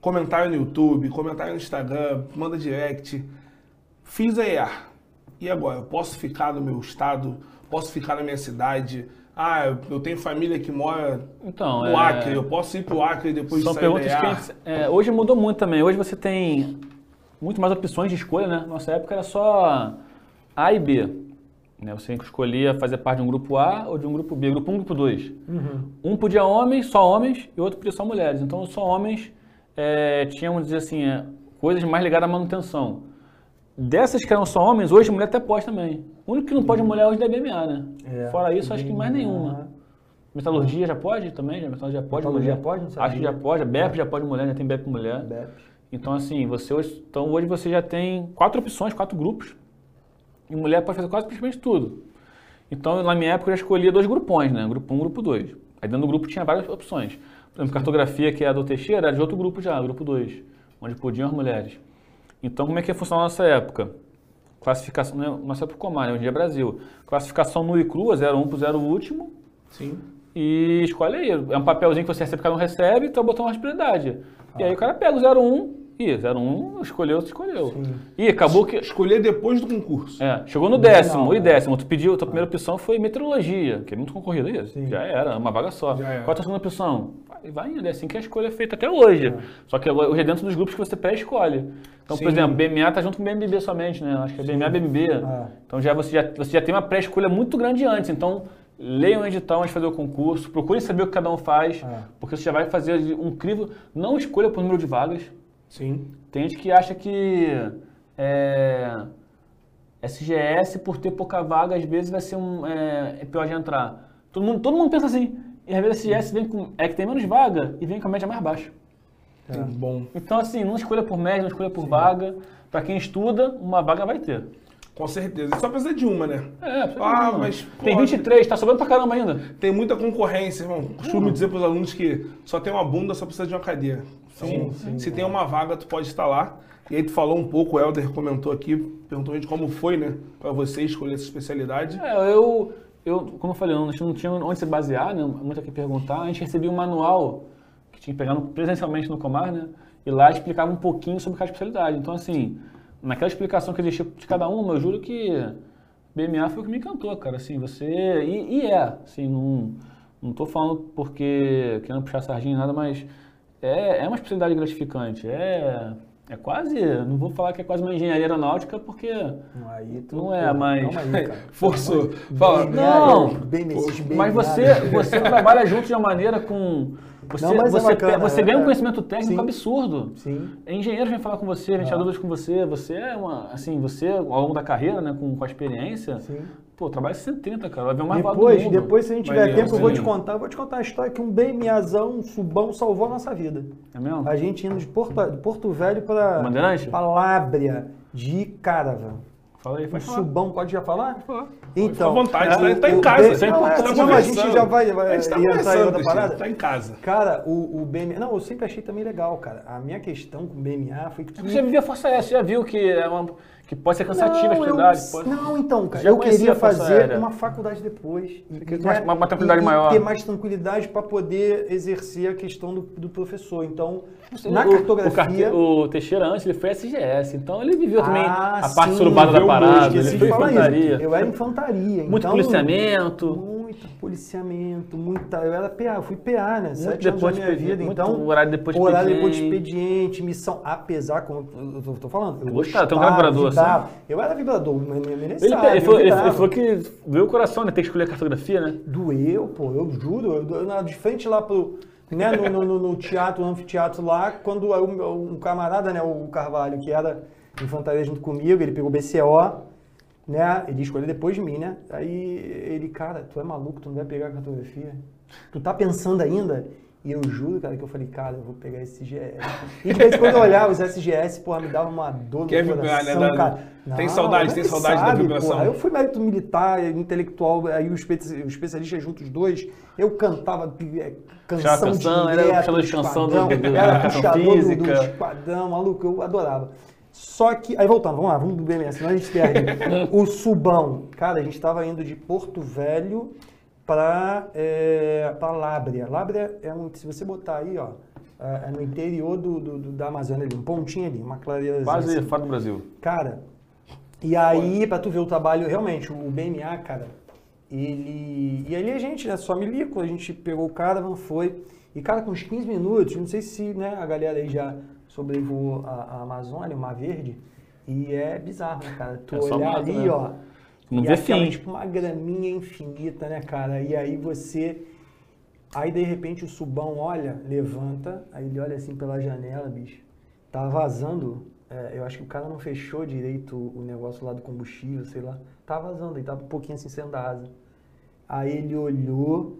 comentário no YouTube, comentário no Instagram, manda direct. Fiz a EA. E agora? Eu posso ficar no meu estado? Posso ficar na minha cidade? Ah, eu- tenho família que mora
Então,
no
é-
Acre, eu posso ir pro Acre depois
São
de sair da
perguntas
EA?
que é, hoje mudou muito também. Hoje você tem muito mais opções de escolha, né? Nossa época era só A e B. Né? Você escolhia fazer parte de um grupo A ou de um grupo B, grupo 1, grupo 2. Um podia homens, só homens, e outro podia só mulheres. Então, só homens é, tinham, vamos dizer assim, é, coisas mais ligadas à manutenção. Dessas que eram só homens, hoje mulher até pode também. O único que não pode mulher hoje é BMA, né?
É,
Fora isso, acho que mais nenhuma. Metalurgia já pode também? Já, metalurgia pode
Metalurgia
mulher?
pode? Não
Acho que já pode. A BEP já pode mulher, já tem BEP mulher.
Bebe.
Então, assim, você hoje, então hoje você já tem quatro opções, quatro grupos. E mulher pode fazer quase praticamente tudo. Então, na minha época, eu já escolhia dois grupões, né? Grupo 1 um, grupo 2. Aí dentro do grupo tinha várias opções. Por exemplo, cartografia, que é a do Teixeira, era de outro grupo já, grupo 2, onde podiam as mulheres. Então, como é que ia funcionar na nossa época? Classificação, né? nossa época Comar, né? hoje é Brasil. Classificação nu e crua, 01 pro 0 último.
Sim.
E escolhe aí. É um papelzinho que você recebe, cada um recebe, então botou uma prioridade. E aí o cara pega o 01, e 01 escolheu, escolheu. E acabou que.
Escolher depois do concurso.
É, chegou no décimo, e
é.
décimo. Tu pediu, tua primeira opção foi meteorologia, que é muito concorrido isso.
Sim.
Já era, uma vaga só. Qual a tua segunda opção? Vai, vai indo, é assim que a escolha é feita até hoje. Só que hoje é dentro dos grupos que você pré-escolhe. Então,
Sim.
por exemplo, BMA tá junto com BMB somente, né? Acho que é BMA, BMB.
É.
Então já você, já você já tem uma pré-escolha muito grande antes. Então, leiam o edital antes de fazer o concurso, procurem saber o que cada um faz,
É.
porque você já vai fazer um crivo. Não escolha por número de vagas.
Sim.
Tem gente que acha que é, SGS, por ter pouca vaga, às vezes vai ser um, é, é pior de entrar. Todo mundo, todo mundo pensa assim. E às vezes SGS vem com, é que tem menos vaga e vem com a média mais baixa.
É.
Bom.
Então, assim, não escolha por média, não escolha por vaga. Para quem estuda, uma vaga vai ter.
Com certeza. Só precisa de uma, né?
É,
Ah,
uma.
mas,
Tem
pô,
23, tá sobrando pra caramba ainda.
Tem muita concorrência, irmão. Costumo dizer para os alunos que só tem uma bunda, só precisa de uma cadeira. Então,
Sim, sim,
se tem uma vaga, tu pode estar lá. E aí tu falou um pouco, o Helder comentou aqui, perguntou a gente como foi, né, para você escolher essa especialidade.
É, eu, eu, como eu falei, a gente não tinha onde se basear, né? Muito aqui perguntar. A gente recebia um manual que tinha que pegar presencialmente no Comar, né? E lá explicava um pouquinho sobre cada especialidade. Então, assim, naquela explicação que existia de cada uma, eu juro que BMA foi o que me encantou, cara. Assim, você. E, e é, assim, não, não tô falando porque querendo puxar sardinha nada, mas é, é uma especialidade gratificante. É. É quase, não vou falar que é quase uma engenharia aeronáutica, porque
Aí tu,
Não é, mas-
aí.
Forçou. Fala.
Não,
bem nesses bem
Mas você, você trabalha junto de uma maneira com. Você,
Não, mas é
você,
bacana,
você
é,
ganha um
é.
conhecimento técnico
Sim.
absurdo.
Sim.
Engenheiro vem falar com você, vem tirar dúvidas com você. Você é uma. Assim, você, ao longo da carreira, né, com, com a experiência,
Sim.
Pô, trabalha 130, cara. Vai ver mais
Depois,
mundo.
depois, se a gente tiver tempo, eu vou te contar. Eu vou te contar uma história que um BMAzão, um subão, salvou a nossa vida.
É mesmo?
A gente indo de Porto, de Porto Velho para? Palábria, de Caravan.
Fala aí,
Um
pode falar.
subão, pode já falar?
Pode.
Então,
Fica à vontade,
o-
tá- tá em casa, isso é importante,
não, a gente já vai, vai
A gente tá
entrar em outra parada.
tá em casa.
Cara, o, o BMA. Não, eu sempre achei também legal, cara. A minha questão com o BMA foi que.
Você já vivia a Força Aérea, você já viu que, é uma, que pode ser cansativa a
eu-
atividade? Pode...
Não, então, cara, eu queria fazer
Aérea?
uma faculdade depois. E, e,
mais-
né,
uma- uma tranquilidade
e- e
maior.
ter mais tranquilidade para poder exercer a questão do, do professor. Então, na
o,
cartografia.
O, o Teixeira antes ele foi SGS, então ele viveu também
Ah,
a parte
sim,
surubada da parada, ele foi infantaria.
isso. Eu era infantaria.
Muito
então,
policiamento.
Muito policiamento, muita. Eu era PA, eu fui PA, né? Sete
depois
da
de
minha
expediente,
vida. Então,
horário depois de
horário depois de
expediente.
expediente, missão. Apesar, como eu tô, falando, eu
Gostava, tem um vibrador,
vibrava. Eu era vibrador, mas me-
Ele,
sabe,
ele, falou, ele, ele falou que doeu o coração, né? Ter que escolher a cartografia, né?
Doeu, pô, eu juro. Eu, eu, de frente lá pro. Né, no, no- no- teatro, no anfiteatro lá, quando um camarada, né, o Carvalho, que era infantaria junto comigo, ele pegou BCO, né? Ele escolheu depois de mim, né? Aí ele, cara, tu é maluco, tu não vai pegar a cartografia? Tu tá pensando ainda E eu juro, cara, que eu falei, cara, eu vou pegar esse GS. E de vez em quando eu olhava os SGS, porra, me dava uma dor
Quer
no
vibrar, né,
coração,
da-
cara.
tem saudade, tem saudade da vibração.
porra. Eu fui mérito militar, intelectual, aí o espe- o especialista junto os dois, eu cantava é,
Puxava
canção,
canção, era
direto,
puxador de canção do- do-
era puxador do, do
física.
esquadrão, maluco, eu adorava. Só que, aí voltando, vamos lá, vamos do BMS, senão a gente perde. o Subão, cara, a gente estava indo de Porto Velho para é, pra Lábrea. Lábrea é um, se você botar aí, ó, é é no interior do, do- do- da Amazônia ali, um pontinho ali, uma clareira.
Quase fora do Brasil.
Cara, e aí, pra tu ver o trabalho, realmente, o BMA, cara, ele. E ali a gente, né, só milico, a gente pegou o cara, não foi. E, cara, com uns 15 minutos, não sei se né, a galera aí já sobrevoou a, a Amazônia, o Mar Verde, e é bizarro, né, cara? Tu
É
olhar
mato,
ali,
né?
ó.
Não
e
vê
aquela,
fim.
tipo, uma graminha infinita, né, cara? E aí você. Aí de repente o subão olha, levanta, aí ele olha assim pela janela, bicho. Tá vazando. é, eu acho que o cara não fechou direito o negócio lá do combustível, sei lá. Tá vazando, ele tava um pouquinho assim saindo da asa. Aí ele olhou,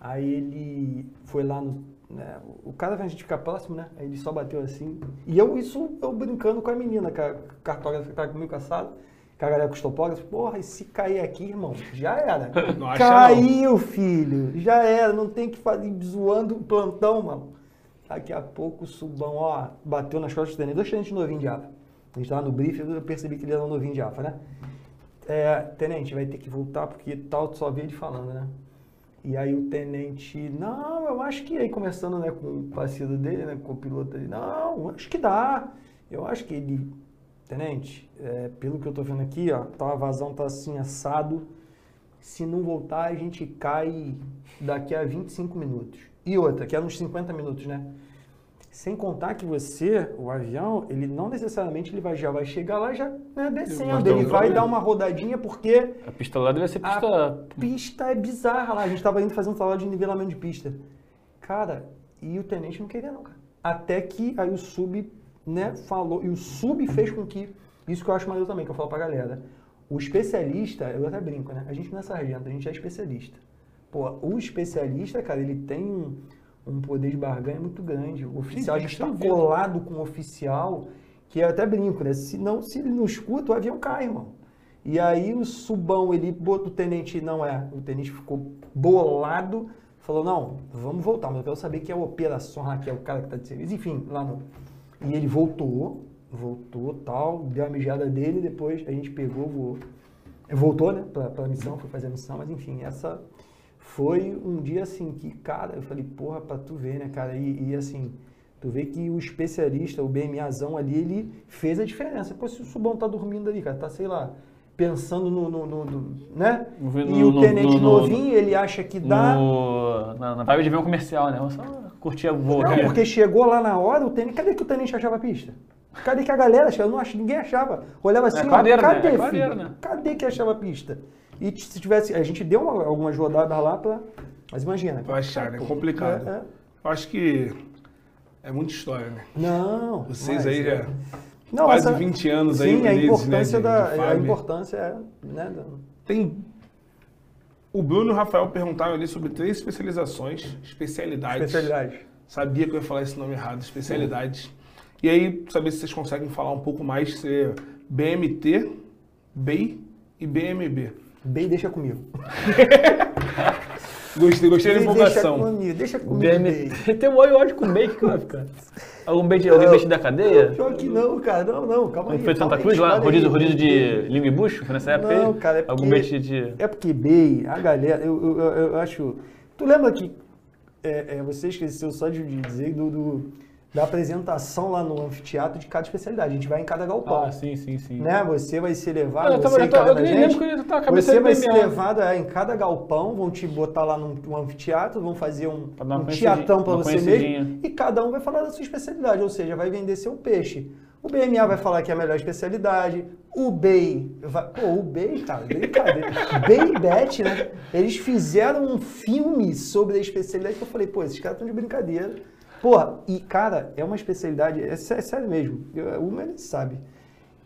aí ele foi lá no. né, o cara vai a gente ficar próximo, né? Aí ele só bateu assim. E eu, isso eu brincando com a menina, com a cartógrafa que tava comigo caçado, com a galera com os topógrafos. Porra, e se cair aqui, irmão, já era.
Não
Caiu, filho. Já era, não tem que fazer zoando o plantão, mano. Daqui a pouco o subão, ó, bateu nas costas do tenente. Dois tenentes novinhos de AFA. A gente tava no briefing, eu percebi que ele era um novinho de AFA, né? É, tenente, vai ter que voltar porque tal, tu só vê ele falando, né? E aí o tenente, não, eu acho que aí começando, né, com o parceiro dele, né, com o piloto dele, não, acho que dá. Eu acho que ele, tenente, é, pelo que eu tô vendo aqui, ó, tá, a vazão tá assim, assado. Se não voltar, a gente cai daqui a 25 minutos. E outra, que é uns 50 minutos, né? Sem contar que você, o avião, ele não necessariamente ele vai, já vai chegar lá já né, descendo. Ele vai dar uma rodadinha porque
A pista lá deve ser
a
pista.
pista é bizarra lá. A gente tava indo fazer um trabalho de nivelamento de pista. Cara, e o tenente não queria não, cara. Até que aí o sub, né, falou. E o sub fez com que. Isso que eu acho maneiro também, que eu falo pra galera. O especialista, eu até brinco, né? A gente não é sargento, a gente é especialista. Pô, o especialista, cara, ele tem um, um poder de barganha muito grande. O oficial, a gente tá colado com o oficial, que eu até brinco, né? Se, não, se ele não escuta, o avião cai, irmão. E aí o subão, ele botou o tenente, não é, o tenente ficou bolado, falou, não, vamos voltar, mas eu quero saber que é a operação que é o cara que tá de serviço, enfim, lá no... E ele voltou, voltou, tal, deu a mijada dele, depois a gente pegou, voou. Voltou, né, pra, pra missão, foi fazer a missão, mas enfim, essa foi um dia assim que, cara, eu falei, porra, pra tu ver, né, cara, e, e assim, tu vê que o especialista, o BMAzão ali, ele fez a diferença. Pô, se o Subão tá dormindo ali, cara, tá, sei lá, pensando no, no, no- no- né?
No-
e
no-
o tenente
no- no-
novinho, ele acha que dá...
No, na, na vibe de avião comercial, né? Vamos só curtir a voo
Não,
aqui.
porque chegou lá na hora, o tenente, cadê que o tenente achava a pista? Cadê que a galera achava? Eu não ach, ninguém achava. Olhava assim, ó,
clareira, né?
cadê,
É
filho?
clareira, né?
Cadê que achava a pista? E se tivesse, a gente deu uma- algumas rodadas lá pra, mas imagina.
Pra achar, né?
Pô,
Complicado.
é, é.
Eu acho que é muita história, né?
Não.
Vocês
mas
aí
é-
já
Não,
quase
essa-
20 anos aí
Sim, a
unidos,
importância
né, de-
da,
de
a importância é, né, da-
Tem. O Bruno e o Rafael perguntaram ali sobre três especializações, especialidades.
especialidade.
Sabia que eu ia falar esse nome errado, especialidades. E aí, saber se vocês conseguem falar um pouco mais se BMT, BEI e BMB.
Bem, deixa comigo.
Gostei, gostei da empolgação.
Deixa comigo, deixa comigo. bem.
BM... Tem um olho ódio com bacon que vai ficar. Algum bait, alguém bait da cadeia?
Pior que não, cara. Não, não, calma aí.
Não foi de Santa Cruz lá? Rodízio, rodízio de língua e bucho? Foi nessa época
Não,
aí?
cara, é
Algum
porque-
bait de...
É porque BEI, a galera, eu, eu, eu- eu acho. Tu lembra que é, é, você esqueceu só de de dizer do, do- da apresentação lá no anfiteatro de cada especialidade. A gente vai em cada galpão.
Ah, sim, sim, sim.
Né? Você vai ser levado.
Eu
você
eu
cada
eu nem lembro que eu tava
Você vai ser levado é, em cada galpão, vão te botar lá num, num anfiteatro, vão fazer um, um teatrão para você mesmo. E cada um vai falar da sua especialidade, ou seja, vai vender seu peixe. O BMA vai falar que é a melhor especialidade. O BEI vai. Pô, o BEI, cara, brincadeira. BEI e Bet, né? Eles fizeram um filme sobre a especialidade que eu falei, pô, esses caras estão de brincadeira. Porra, e cara, é uma especialidade, é, é sério mesmo. O Menes sabe.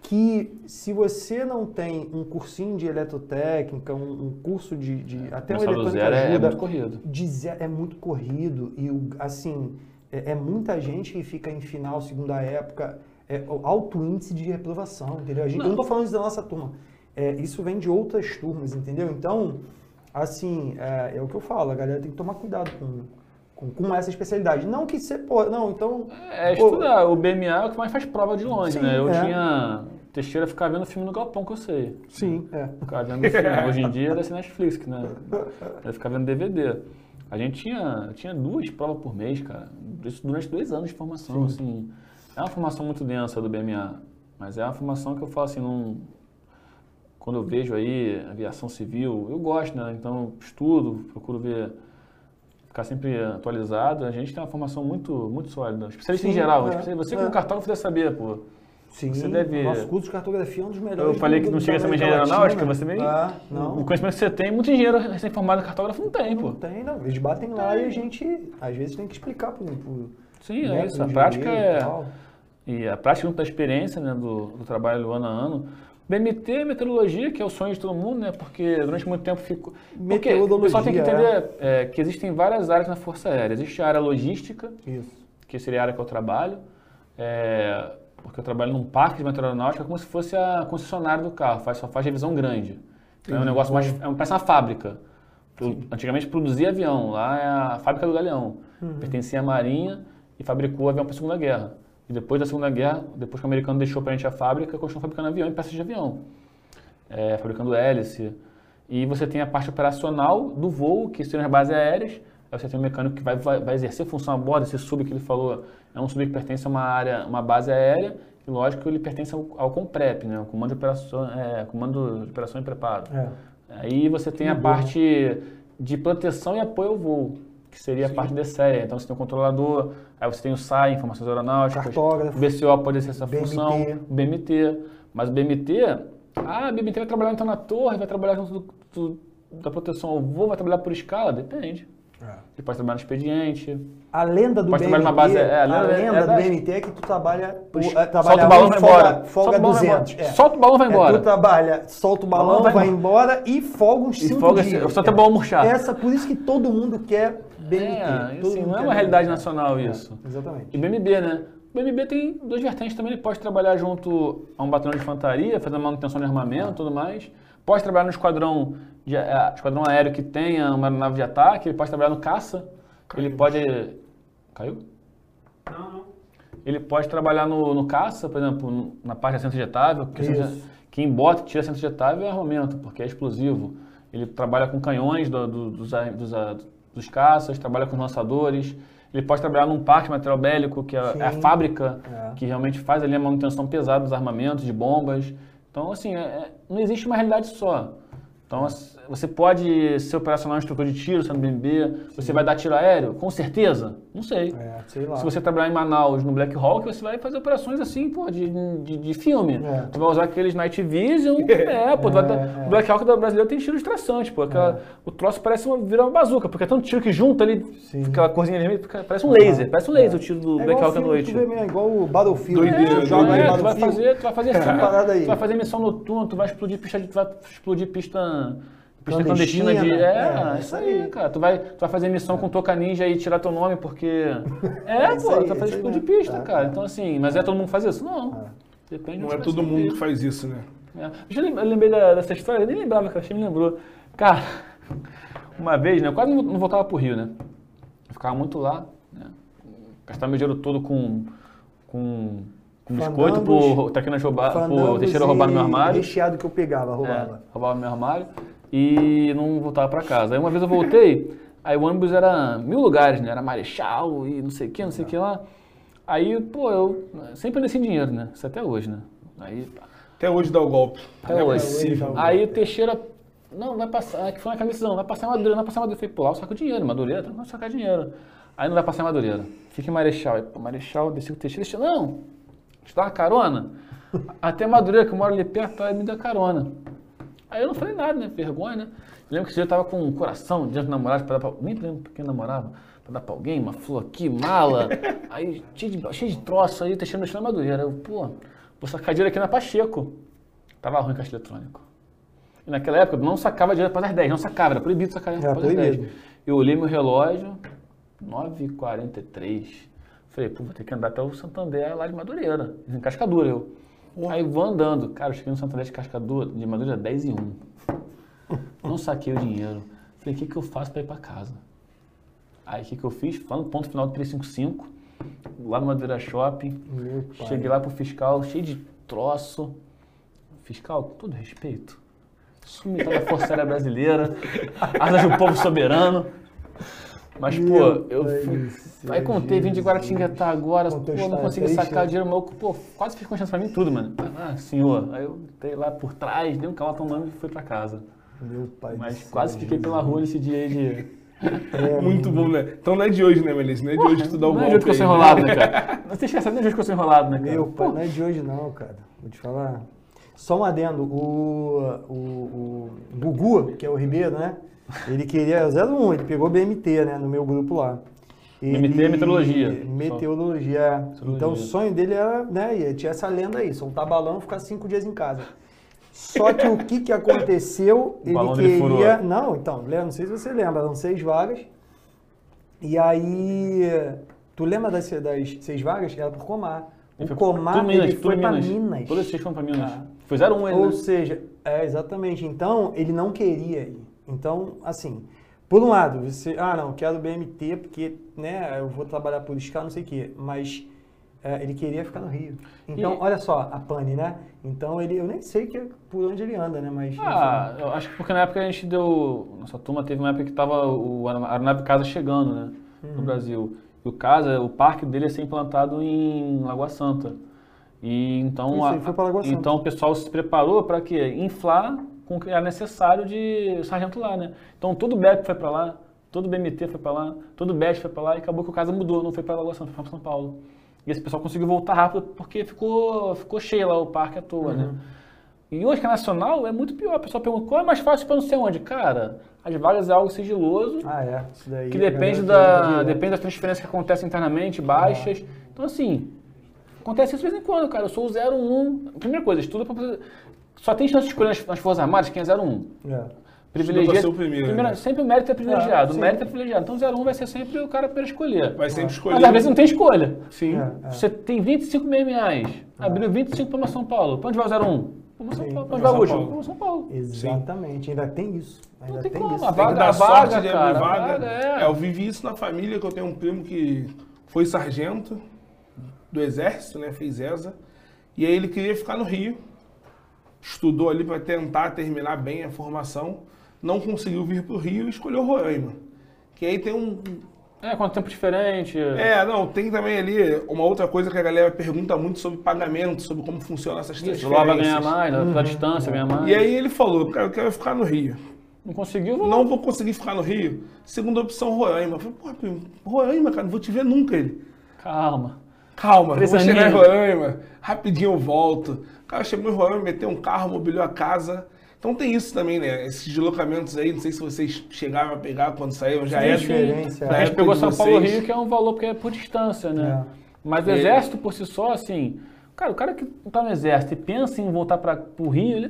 que se você não tem um cursinho de eletrotécnica, um, um curso de, de até um
Começar do
eletrônica
é, é
ajuda,
muito corrido.
de zero- é muito corrido e o- assim é, é muita gente que fica em final segunda época é o alto índice de reprovação entendeu gente, eu não tô falando isso da nossa turma é, isso vem de outras turmas entendeu então assim é, é o que eu falo a galera tem que tomar cuidado com com, com essa especialidade não que você pode não então
É, estudar. O BMA é o que mais faz prova de longe,
Sim,
né? Eu
é.
tinha. Teixeira ficava vendo filme no Galpão, que eu sei.
sim é
Ficava vendo filme. Hoje em dia é desse Netflix, né? Ele ficava vendo DVD. A gente tinha, tinha duas provas por mês, cara. Isso durante dois anos de formação, assim. É uma formação muito densa do BMA. Mas é uma formação que eu falo assim, não... Quando eu vejo aí aviação civil, eu gosto, né? Então estudo, procuro ver ficar sempre atualizado. A gente tem uma formação muito, muito sólida. Especialista em
Sim,
geral.
é,
Você como cartógrafo deve saber, pô.
sim
Você deve-
nosso curso de cartografia é um dos melhores
Eu falei que não chega a ser uma engenharia
Latina.
aeronáutica, você vem...
Ah, não
O conhecimento que você tem, muito engenheiro recém-formado cartógrafo não tem, pô.
Não tem, não. Eles batem lá e a gente, às vezes, tem que explicar pro, pro
Sim,
né,
é isso. A prática
e
é...
tal.
E a prática junto da experiência né, do, do trabalho ano a ano. BMT é meteorologia, que é o sonho de todo mundo, né? Porque durante muito tempo ficou. Porque o pessoal tem que entender é, que existem várias áreas na Força Aérea. Existe a área logística,
Isso.
que seria a área que eu trabalho, é, porque eu trabalho num parque de meteoronáutica como se fosse a concessionária do carro, faz, só faz revisão grande. Então é um negócio mais. É um, parece uma fábrica. Pro- Antigamente produzia avião, lá é a fábrica do Galeão. Pertencia à Marinha e fabricou avião para a Segunda Guerra. E depois da Segunda Guerra, depois que o americano deixou para a gente a fábrica, continuou fabricando avião e peças de avião. É, fabricando hélice. E você tem a parte operacional do voo, que seriam as bases aéreas. Aí você tem um mecânico que vai, vai, vai exercer função a bordo. Esse sub que ele falou é um sub que pertence a uma área, uma base aérea. E lógico, ele pertence ao, ao COMPREP, né? o Comando de Operação, é, Comando de Operação e Preparo.
É.
Aí você tem a
Mudou, né?
parte de proteção e apoio ao voo, que seria a parte DCE. Então você tem o controlador, aí você tem o SAI, Informações Aeronáuticas,
Cartógrafo.
o BCO pode exercer essa
BMT.
função, o BMT. Mas o BMT, ah, o BMT vai trabalhar então na torre, vai trabalhar junto do, do- da proteção ao voo, vai trabalhar por escala? Depende. Ele pode trabalhar no expediente.
A lenda do
Pode
BMT,
trabalhar base- é, a
a
lenda-
lenda
é
do BMT é que tu trabalha,
Puxa,
é, trabalha
solta o balão, vai
folga,
embora.
folga
Solta o balão, vai
200.
embora.
é.
Solta o balão, vai
É,
embora.
tu trabalha, solta o balão,
vai
vai, embora e folga uns
E
5
folga-
dias.
solta o balão murchar.
Essa, por isso que todo mundo quer BMT.
É, assim, não é uma realidade nacional
É,
isso.
exatamente.
E BMB, né? O BMB tem duas vertentes também. Ele pode trabalhar junto a um batalhão de infantaria, fazer manutenção de armamento e tudo mais. Pode trabalhar no esquadrão, de, eh, esquadrão aéreo que tenha uma aeronave de ataque. Ele pode trabalhar no caça. Ele pode... Caiu?
Não, não.
Ele pode trabalhar no, no caça, por exemplo, no- na parte de assento
Isso.
assento- Quem bota tira assento ejetável é armamento, porque é explosivo. Ele trabalha com canhões do- do- dos, dos, dos caças, trabalha com lançadores. Ele pode trabalhar num parque de material bélico, que é, é a fábrica
É.
que realmente faz ali a manutenção pesada dos armamentos, de bombas. Então, assim, é- é- não existe uma realidade só. Então, você pode ser operacional em instrutor de tiro, sendo BMB. Você vai dar tiro aéreo? Com certeza? Não sei.
É, sei lá.
Se você trabalhar em Manaus, no Black Hawk, você vai fazer operações assim, pô, de, de, de filme.
É.
Tu vai usar aqueles Night Vision, é, pô,
É,
dar-
é.
o Black Hawk da brasileira tem tiro de traçante, pô. aquela- O troço parece uma, vira uma bazuca, porque é tanto tiro que junta ali,
Sim.
aquela corzinha vermelha, parece um laser, parece um laser o tiro do
É
Black Hawk à noite.
tu vê é igual o Battlefield. Tu joga
É, tu vai fazer, tu vai fazer tu vai fazer missão noturna, tu vai explodir pista, tu vai explodir pista, pista
Clandestina,
clandestina, de,
né?
é,
É,
isso aí, cara. Tu vai, tu vai fazer missão com Toca Ninja e tirar teu nome porque é, pô,
aí,
tu vai fazer explodir
mesmo.
pista,
É,
cara.
é.
Então assim, mas é todo mundo que faz isso? Não. Depende
Não
de
é todo mundo que faz isso, né?
É. Eu lem- eu lembrei da- dessa história, eu nem lembrava, cara, você me lembrou. Cara, uma vez, né, eu quase não, voltava pro Rio, né? Eu ficava muito lá, né? Gastava meu dinheiro todo com, com, com biscoito pro Traquinas roubar, pro
Fandangos
Teixeira roubar no meu armário.
recheado que eu pegava,
É,
roubava.
roubava meu armário e não voltava pra casa. Aí uma vez eu voltei, aí o ônibus era mil lugares, né? Era Marechal e não sei o que, não sei o que lá. Aí, pô, eu sempre andei sem dinheiro, né? Isso até hoje, né? Aí,
Até hoje dá o golpe.
até
Não é
hoje.
possível.
Aí o Teixeira, não, vai passar, que foi uma decisão, vai passar em Madureira, não vai passar em Madureira. Eu falei, pô, lá eu saco dinheiro, Madureira, não vai sacar dinheiro. Aí não vai passar em Madureira, fica em Marechal. Aí, pô, Marechal, desci com o Teixeira, Teixeira, não, te dá uma carona? Até Madureira, que eu moro ali perto, aí me dá carona. Aí eu não falei nada, né, vergonha, né. Eu lembro que esse dia eu tava com um coração diante do namorado, pra dar pra, nem lembro quem namorava, pra dar pra alguém, uma flor aqui, mala, aí cheio de, cheio de troço aí, Teixeira me deixando em Madureira. Eu, pô, vou sacar dinheiro aqui na Pacheco. Tava ruim caixa eletrônico. E naquela época eu não sacava dinheiro após as 10, não sacava, era proibido sacar dinheiro após as 10.
proibido.
Eu olhei meu relógio, 9h43. Falei, pô, vou ter que andar até o Santander lá de Madureira, em Cascadura eu. Aí vou andando. Cara, eu cheguei no Santander de Cascadura, de Madureira, 10 e 1. Não saquei o dinheiro. Falei, o que, que eu faço pra ir pra casa? Aí o que, que eu fiz? No ponto final do 355, lá no Madureira Shopping. Cheguei lá pro fiscal, cheio de troço. Fiscal, com todo respeito. Sumi da Força Aérea Brasileira, asas do povo soberano. Mas, pô, eu fui. Aí contei, vim de
Jesus.
Guaratinguetá agora,
Contou
pô, não consegui sacar
né?
dinheiro, meu, pô, quase fiz confiança pra mim tudo, mano. Ah, senhor. Aí eu entrei lá por trás, dei um calma tomando e fui pra casa.
Meu pai
Mas quase fiquei pela rua nesse dia aí de.
É,
Muito bom, né? Então não é de hoje, né, Melissa? Não é de hoje que tu dá o
Não
golpe
é jeito que eu sou
né?
enrolado, né, cara? Não tem esquecendo nem o jeito que eu sou enrolado, né, cara?
Meu pai, não é de hoje não, cara. Vou te falar. Só um adendo, o, o, o Gugu, que é o Ribeiro, né? Ele queria 01, ele pegou BMT, né, no meu grupo lá.
BMT é meteorologia.
Meteorologia. é.
Meteorologia.
Então o sonho dele era, né, tinha essa lenda aí, soltar balão e ficar cinco dias em casa. Só que o que, que aconteceu? Ele
furou.
queria. Não, então, Léo, não sei se você lembra, eram seis vagas. E aí. Tu lembra das, das seis vagas? Era por Comar. O
Foi-
Comar
Minas,
ele foi pra
Minas.
Minas.
Todas vocês foram pra Minas.
Ah.
Foi 0-1 ele,
Ou
né?
seja, é exatamente. Então, ele não queria ir. Então, assim, por um lado, você, ah, não, quero BMT porque, né, eu vou trabalhar por escala, não sei o quê, mas é, ele queria ficar no Rio. Então,
E-
olha só, a Pane, né? Então, ele, eu nem sei que, por onde ele anda, né, mas...
Ah, eu acho que porque na época a gente deu. Nossa turma teve uma época que tava o, aeronave Casa chegando, né?
Uhum.
No Brasil. E o Casa, o parque dele ia ser implantado em Lagoa Santa. E então,
Isso,
a- então o pessoal se preparou para quê? Inflar com o que era necessário de sargento lá, né? Então todo o BEP foi para lá, todo o BMT foi para lá, todo o BES foi para lá e acabou que o Casa mudou, não foi para Lagoa Santa, foi para São Paulo. E esse pessoal conseguiu voltar rápido porque ficou, ficou cheio lá o parque à toa, né?
Uhum.
E hoje que é nacional é muito pior. A pessoa pergunta qual é mais fácil para não sei onde. Cara, as vagas é algo sigiloso,
Ah, é, isso daí...
que depende,
galera
da,
queria-
depende das transferências que acontecem internamente, baixas. Então, assim, acontece isso de vez em quando, cara. Eu sou o 01. Primeira coisa, estuda para. Só tem chance de escolher nas, nas Forças Armadas quem é 01.
É.
Privilegia.
ser o primeiro, né?
Sempre o mérito é privilegiado.
É,
o
sim.
mérito é privilegiado. Então, 01 vai ser sempre o cara para escolher.
Vai sempre escolher.
Mas às vezes não tem escolha.
Sim.
É, é.
Você tem 25 mil reais. Abriu 25 para São Paulo. Pra onde vai o 01? Para São
Sim,
Paulo. onde vai o
São
último?
Paulo.
Pra São Paulo.
Exatamente, ainda tem isso. Ainda
Não tem
tem
como,
isso.
a
Tem que
vaga-
dar
a
sorte
vaga,
de
cara,
vaga.
vaga, é.
É, eu vivi isso na família, que eu tenho um primo que foi sargento do exército, né? Fez ESA. E aí ele queria ficar no Rio. Estudou ali para tentar terminar bem a formação. Não conseguiu vir pro Rio e escolheu Roraima. Que aí tem um.
É, quanto tempo diferente.
É, não, tem também ali uma outra coisa que a galera pergunta muito sobre pagamento, sobre como funciona essas
Isso,
transferências.
lá vai ganhar mais,
Uhum.
pela distância ganha mais.
E aí ele falou, cara, eu quero ficar no Rio.
Não conseguiu, vou
Não vou conseguir ficar no Rio. Segunda opção, Roraima. Eu falei, pô, Roraima, cara, não vou te ver nunca. Ele,
Calma.
calma,
Três
vou chegar em. Roraima, rapidinho eu volto. O cara chegou em Roraima, meteu um carro, mobiliou a casa. Então tem isso também, né? Esses deslocamentos aí, não sei se vocês chegaram a pegar quando saíram, já é
diferença, é.
A gente
época
pegou São Paulo. Rio, que é um valor porque é por distância, né?
É.
Mas o
É.
exército por si só, assim. Cara, o cara que tá no exército e pensa em voltar para o Rio, ele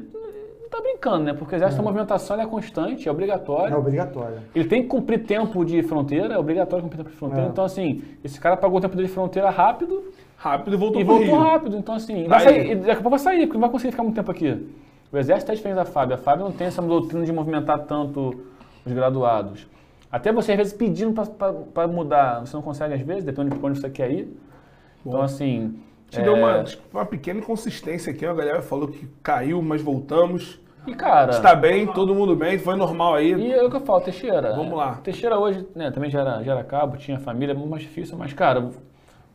não tá brincando, né? Porque o exército, a movimentação ela é constante, é obrigatória.
É obrigatório.
Ele tem que cumprir tempo de fronteira, é obrigatório cumprir tempo de fronteira.
É.
Então, assim, esse cara pagou o tempo dele de fronteira rápido
Rápido e voltou
e
pro
voltou
Rio.
rápido. Então, assim,
Tá
vai sair, daqui a pouco vai sair, porque não vai conseguir ficar muito tempo aqui. O exército é diferente da FAB. A FAB não tem essa doutrina de movimentar tanto os graduados. Até você, às vezes, pedindo para mudar, você não consegue, às vezes, depende de onde você quer ir. Então, assim.
Te
é,
deu uma, uma pequena inconsistência aqui, a galera falou que caiu, mas voltamos.
E, cara.
Está bem, todo mundo bem, foi normal aí.
E é o que eu falo, Teixeira.
Vamos lá.
Teixeira hoje, né, também já era, já era cabo, tinha família, é muito mais difícil, mas, cara,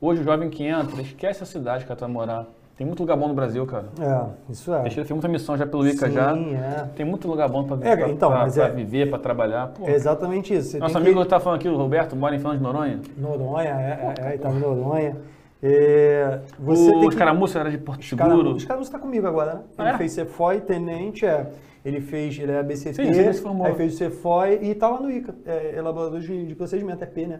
hoje o jovem que entra, esquece a cidade que tu vai morar. Tem muito lugar bom no Brasil, cara.
É, isso é.
Teixeira fez muita missão já pelo ICA
Sim,
já.
é.
Tem muito lugar bom pra,
É,
pra,
então,
pra- pra
é-
viver, pra trabalhar. Pô,
É exatamente isso. Você
Nosso amigo
que...
tá falando aqui, o Roberto, mora em Fernando de Noronha.
Noronha, é, é, é, tá em Noronha. É, você
o
que...
Escaramuça era de Porto Seguro.
Os caras está comigo agora, né?
Ah,
Ele
é?
fez CFOI, tenente, é. Ele fez, ele é ABCT,
Sim, ele se formou.
aí fez o CFOI e tá lá no ICA, é, elaborador de, de procedimento, EP, né?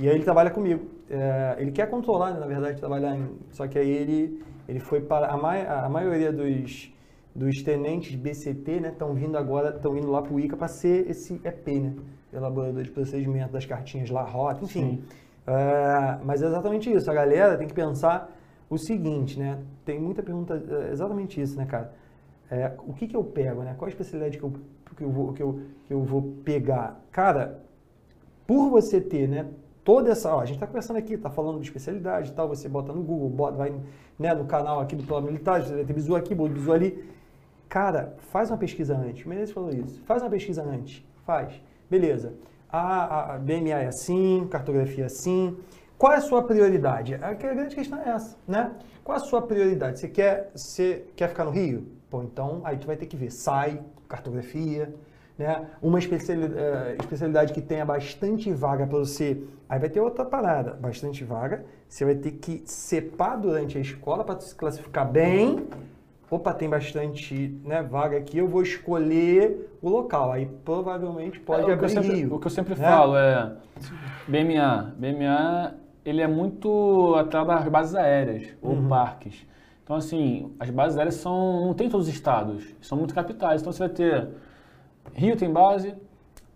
E aí ele trabalha comigo. É, ele quer controlar, né, na verdade, trabalhar em. Só que aí ele, ele foi para. A, mai, a maioria dos, dos tenentes BCT, né, estão vindo agora, estão indo lá para o ICA para ser esse EP, né? Elaborador de procedimento das cartinhas lá, rota, enfim. É, mas é exatamente isso. A galera tem que pensar o seguinte, né? Tem muita pergunta, é exatamente isso, né, cara? É, o que, que eu pego, né? Qual a especialidade que eu, que eu, vou, que eu, que eu vou pegar? Cara, por você ter, né? Toda essa, ó, a gente está conversando aqui, está falando de especialidade e tal, você bota no Google, bota, vai né, no canal aqui do Plano Militar, você vai ter bizu aqui, bizu ali. Cara, faz uma pesquisa antes. O Menezes falou isso. Faz uma pesquisa antes. Faz. Beleza. A, a, BMA é assim, cartografia é assim. Qual é a sua prioridade? A, grande questão é essa, né? Qual é a sua prioridade? Você quer, você quer ficar no Rio? Bom, então aí tu vai ter que ver SAI, cartografia, né? Uma especialidade, uh, especialidade que tenha bastante vaga para você. Aí vai ter outra parada, bastante vaga. Você vai ter que separ durante a escola para se classificar bem opa, tem bastante né, vaga aqui, eu vou escolher o local. Aí provavelmente pode é, abrir
o que, sempre,
Rio,
que eu sempre né? falo é BMA. BMA ele é muito atrás das bases aéreas ou uhum. parques. Então, assim, as bases aéreas são, não tem todos os estados, são muito capitais. Então, você vai ter Rio tem base,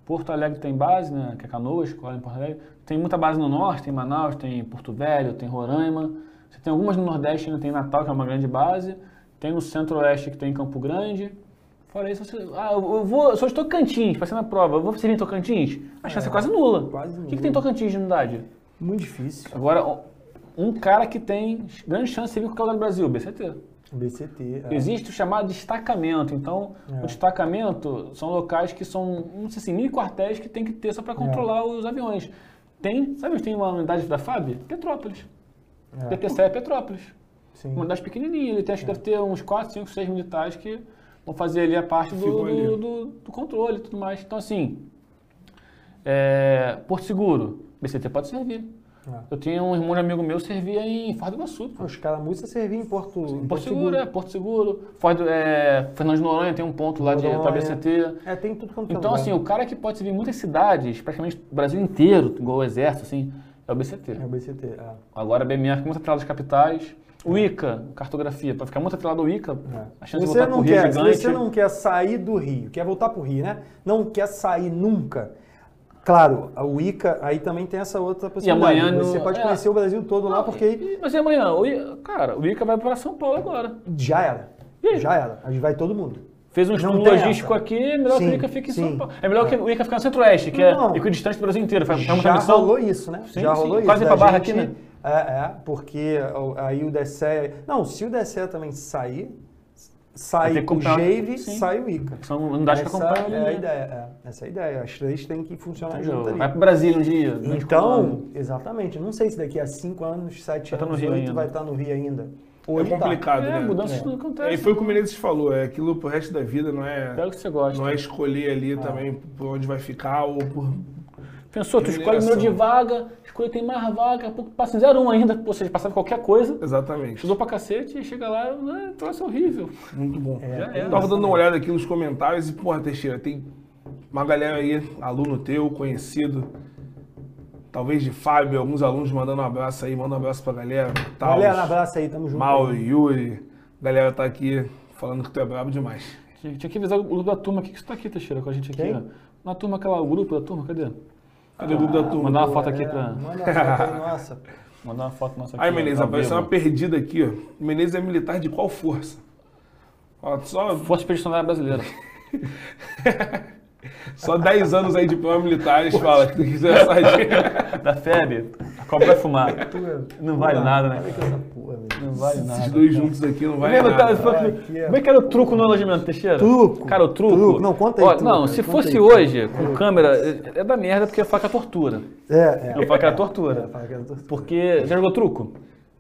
Porto Alegre tem base, né, que é Canoas, escola em Porto Alegre. Tem muita base no norte, tem Manaus, tem Porto Velho, tem Roraima. Você tem algumas no Nordeste, ainda tem Natal, que é uma grande base. Tem no Centro-Oeste que tem Campo Grande. Fora isso, você, ah, eu vou, eu sou de Tocantins, passei na prova, eu vou servir em Tocantins? A chance é, é quase nula.
Quase
nula. O que, que tem Tocantins de unidade?
Muito difícil.
Agora, um cara que tem grande chance de servir com o lugar do Brasil, BCT.
BCT. É.
Existe o chamado destacamento. Então, é. o destacamento são locais que são, não sei assim, mini quartéis que tem que ter só para controlar é. os aviões. Tem, sabe onde tem uma unidade da FAB? Petrópolis. É. PTC é Petrópolis. Sim. Uma unidade pequenininha. Ele tem, acho que deve ter uns 4, 5, 6 militares que vão fazer ali a parte do, do, do, do controle e tudo mais. Então, assim, é, Porto Seguro, BCT pode servir. É. Eu tinha um irmão de amigo meu que servia em Ford do Iguaçu.
Os caramujos serviam em Porto,
em Porto, Porto Seguro, Seguro, é, Porto Seguro. Ford, é, Fernando de Noronha tem um ponto lá de para BCT.
É, tem tudo quanto
é Então, assim, o cara que pode servir em muitas cidades, praticamente o Brasil inteiro, igual o Exército, assim, é o BCT.
É o BCT, é.
Agora a BMR fica muito atrás das capitais. O ICA, cartografia, para ficar muito atrelado ao ICA, é.
a chance você de voltar para o Rio quer, é gigante. Se você não quer sair do Rio, quer voltar para o Rio, né? Não quer sair nunca. Claro, o ICA aí também tem essa outra possibilidade.
E amanhã
você
no...
pode é. conhecer o Brasil todo lá, porque...
Mas e amanhã? O ICA, cara, o ICA vai para São Paulo agora.
Já era. Já era. A gente vai todo mundo.
Fez um estudo logístico essa. aqui, é melhor sim, que o ICA fique em São Paulo. É melhor é. que o ICA fique no Centro-Oeste, que é não. é equidistante do Brasil inteiro. Faz,
já rolou isso, né?
Sim,
já
sim.
rolou isso.
Quase para barra aqui, né?
É, é, porque aí o DSE. Não, se o DSE também sair, sai o Jave, sai o ICA.
São unidades
que
acompanham.
É a ideia, é, essa é a ideia. As três têm que funcionar
Entendeu?
junto ali.
Vai para o Brasil um dia.
Então, exatamente. Não sei se daqui a 5 anos, 7 anos, 8 vai estar no Rio ainda.
Hoje é complicado, tá.
né?
É,
mudanças é. não acontecem.
E foi o que o Menezes falou, é aquilo pro resto da vida, não é.
Pega o que você gosta.
Não é escolher ali ah. também por onde vai ficar ou por
Pensou, tu escolhe o número de vaga, escolhe tem mais vaga, pouco passa em 01 ainda, ou seja, passando qualquer coisa.
Exatamente.
Estudou pra cacete e chega lá, ah, troço horrível.
Muito bom. É, eu tava dando uma olhada aqui nos comentários e, porra, Teixeira, tem uma galera aí, aluno teu, conhecido, talvez de Fábio, alguns alunos mandando um abraço aí, manda um abraço pra galera.
Taos, galera, um abraço aí, tamo junto.
Mauro, Yuri, a galera tá aqui falando que tu é brabo demais.
Tinha, tinha que avisar o grupo da turma aqui que você tá aqui, Teixeira, com a gente aqui, Quem? ó. Na turma, aquela, o grupo da turma, cadê?
Cadê o grupo da turma?
Mandar uma foto aqui pra.
Manda uma foto aí, nossa.
Mandar uma foto nossa aqui.
Aí, Menezes, apareceu uma perdida aqui, ó. O Menezes é militar de qual força?
Ó, só... Força Expedicionária Brasileira.
Só 10 anos aí de prova militar, eles falam que tu quiser essa
Da FEB, a cobra vai fumar. Não vale nada, né? Não vale nada.
Esses dois juntos aqui não vale nada.
Como é que era o truco no alojamento, Teixeira?
Truco.
Cara, o truco. truco.
Não, conta aí. Ó, truco,
não, se fosse aí, hoje, com câmera, é da merda porque faca é tortura.
É, é.
Eu faca era tortura. É, porque. Já jogou truco?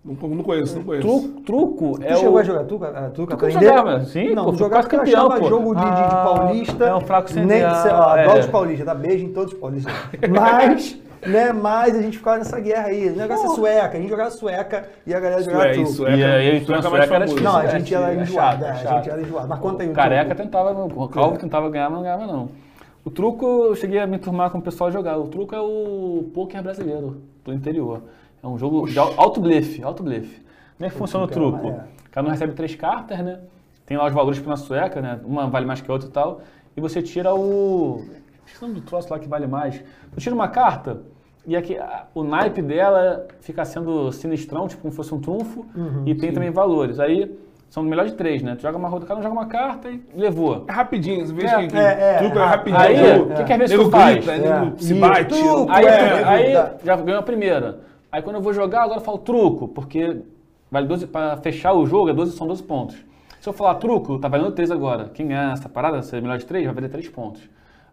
Não, não conheço, não conheço.
Truco, truco
é tu chegou
o...
a jogar truco? A, truco
aprender? Jogava, sim,
não,
pô,
jogava porque campeão, eu achava pô. jogo de, de, de, ah, paulista.
É um fraco sem
nem, ó, é. Adoro os paulistas, dá beijo em todos os paulistas. Mas, né, mas a gente ficava nessa guerra aí. O negócio é sueca, a gente jogava sueca e a galera jogava truco.
Sueca, e aí, tu sueca, sueca era
Não, a gente era enjoado, a gente era enjoado. Mas conta aí
o Careca tentava, o Calvo tentava ganhar, mas não ganhava não. O truco, eu cheguei a me turmar com o pessoal a jogar. O truco é o poker brasileiro, do interior. É um jogo de al- alto blefe, alto blefe. Como é que funciona o
truco é maneiro.
Cada um recebe três cartas, né? Tem lá os valores na sueca, né? Uma vale mais que a outra e tal. E você tira o... Esqueci o nome do troço lá que vale mais. Você tira uma carta e aqui, a- o naipe dela fica sendo sinistrão, tipo como se fosse um trunfo. e tem também valores. Aí são melhor de três, né? Tu joga uma roda, cada um joga uma carta e levou.
É rapidinho, você vê
É,
que, que
é, é,
truco é
é.
rapidinho.
Aí, o que que às vezes
nego
tu faz?
grita,
É.
se bate.
Truco,
Aí,
é,
aí
é.
já ganhou a primeira. Aí quando eu vou jogar, agora eu falo truco, porque vale 12, para fechar o jogo, é 12, são 12 pontos. Se eu falar truco, tá valendo 3 agora. Quem ganhar essa parada, ser melhor de 3, vai valer 3 pontos.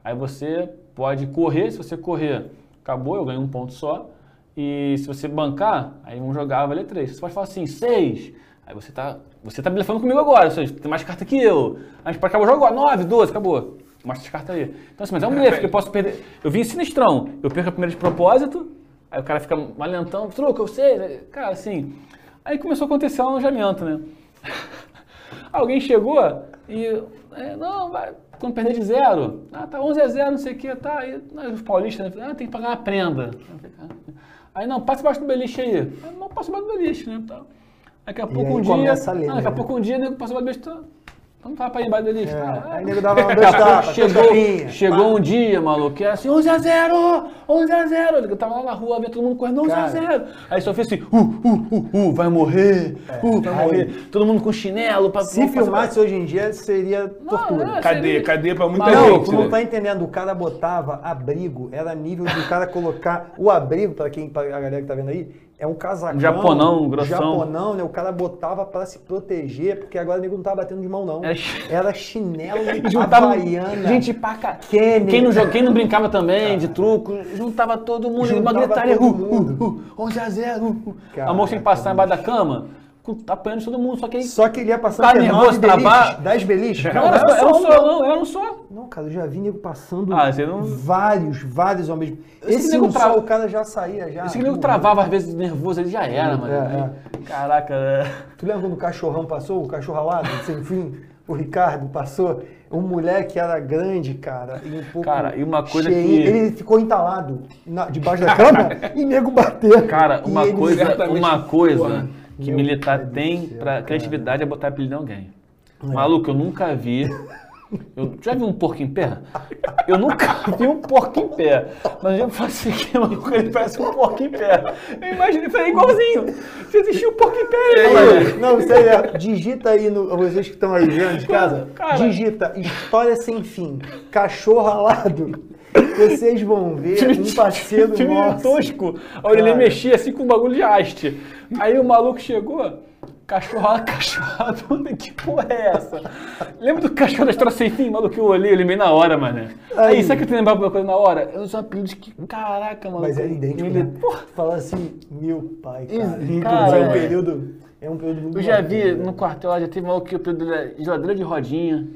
Aí você pode correr, se você correr, acabou, eu ganho um ponto só. E se você bancar, aí vamos jogar, vai valer 3. Você pode falar assim, 6. Aí você tá, você tá blefando comigo agora, ou seja, tem mais carta que eu. A gente pode acabar o jogo agora, 9, 12, acabou. Mostra as cartas aí. Então assim, mas é um blefe, que eu posso perder. Eu vim sinistrão, eu perco a primeira de propósito, aí o cara fica malentão, truco, eu sei. né? Cara, assim. Aí começou a acontecer um alojamento, né? Alguém chegou e. é, não, vai. Quando perder de zero, ah, tá 11 a 0, não sei o que, tá. Aí, os paulistas, né? Ah, tem que pagar uma prenda. Aí, não, passa embaixo do beliche aí. Aí, não, passa embaixo do beliche, né? Tá. Daqui a pouco um dia.
começa a ler,
não, daqui a
né?
pouco um dia, nego passa embaixo do beliche. Então tá pra ir embaixo.
É,
tá.
aí o nego dava
a
dois tapas,
chegou, chegou um dia, maluco, que era assim, 11 a 0, 11 a 0. Eu tava lá na rua, vendo todo mundo correndo, 11 a
Cara.
0. Aí só fez assim, uh, uh, uh, uh, vai morrer, uh, vai
aí-
morrer. Todo mundo com chinelo. Pra,
Se filmasse hoje em dia, seria tortura.
é,
Cadeia,
seria-
cadeia pra muita
Mas
Não,
gente.
tu não
né?
tá entendendo. O cara botava abrigo, era nível de o cara colocar. O abrigo, pra quem, pra a galera que tá vendo aí, é um casacão.
Japonão, grossão.
Japonão, né? O cara botava pra se proteger, porque agora o nego não tava batendo de mão, não.
Era chi-
Era chinelo
Juntava
havaiana.
gente.
Kenny.
Quem não, quem não brincava também de truco, juntava todo mundo e uma
Juntava
gritaria. Uh, uh, uh, 11 a 0. Uh, uh. A moça tinha que passar embaixo da cama, apanhando todo mundo. Só que aí.
Só que ele ia passando
Tá nervoso,
nove beliches,
travar?
dez beliches.
não, só, era um só, não, era um só.
Não, cara, eu já vi nego passando
Ah, não-
vários, vários ao mesmo
Esse
Esse
nego
só, o cara já saía, já.
Esse nego travava às vezes nervoso, ele já era, mano.
É,
Caraca, é.
Tu lembra quando o cachorrão passou, o cachorro alado, sem fim? O Ricardo passou, um moleque era grande, cara, e um pouco
Cara, e uma coisa
cheinho.
que-
Ele ficou entalado na- debaixo da cama e nego bateu.
Cara, uma coisa, uma coisa
Porra.
Que
Meu
militar tem pra
cara.
criatividade é botar apelido em alguém.
É.
Maluco, eu nunca vi. Eu, já vi um porco em pé? Eu nunca vi um porco em pé. Mas eu falei assim, que maluco, ele parece um porco em pé. Eu imaginei, falei, igualzinho. Se existia um porco em pé, ele
Não, isso aí é. Digita aí, no, vocês que estão aí vendo de casa,
Cara.
digita História Sem Fim, Cachorro Alado. Vocês vão ver um parceiro
Time
nosso.
tosco. A orelha
Cara.
mexia assim com um bagulho de haste. Aí o maluco chegou, cachorrada, cachorrada, que porra é essa? Lembra do cachorro da história sem fim, maluco? Eu olhei, eu lembrei na hora, mano. Aí,
Aí.
sabe que tu lembrava uma coisa na hora? Eu sou um apelido de que. Caraca, maluco.
Mas é idêntico,
Ele-
né?
Porra,
Fala assim, meu pai, cara. Cara, é um período. É um período muito
eu já vi
bacana,
no
né?
quartel lá, já teve maluco que o apelido dele é geladeira de rodinha.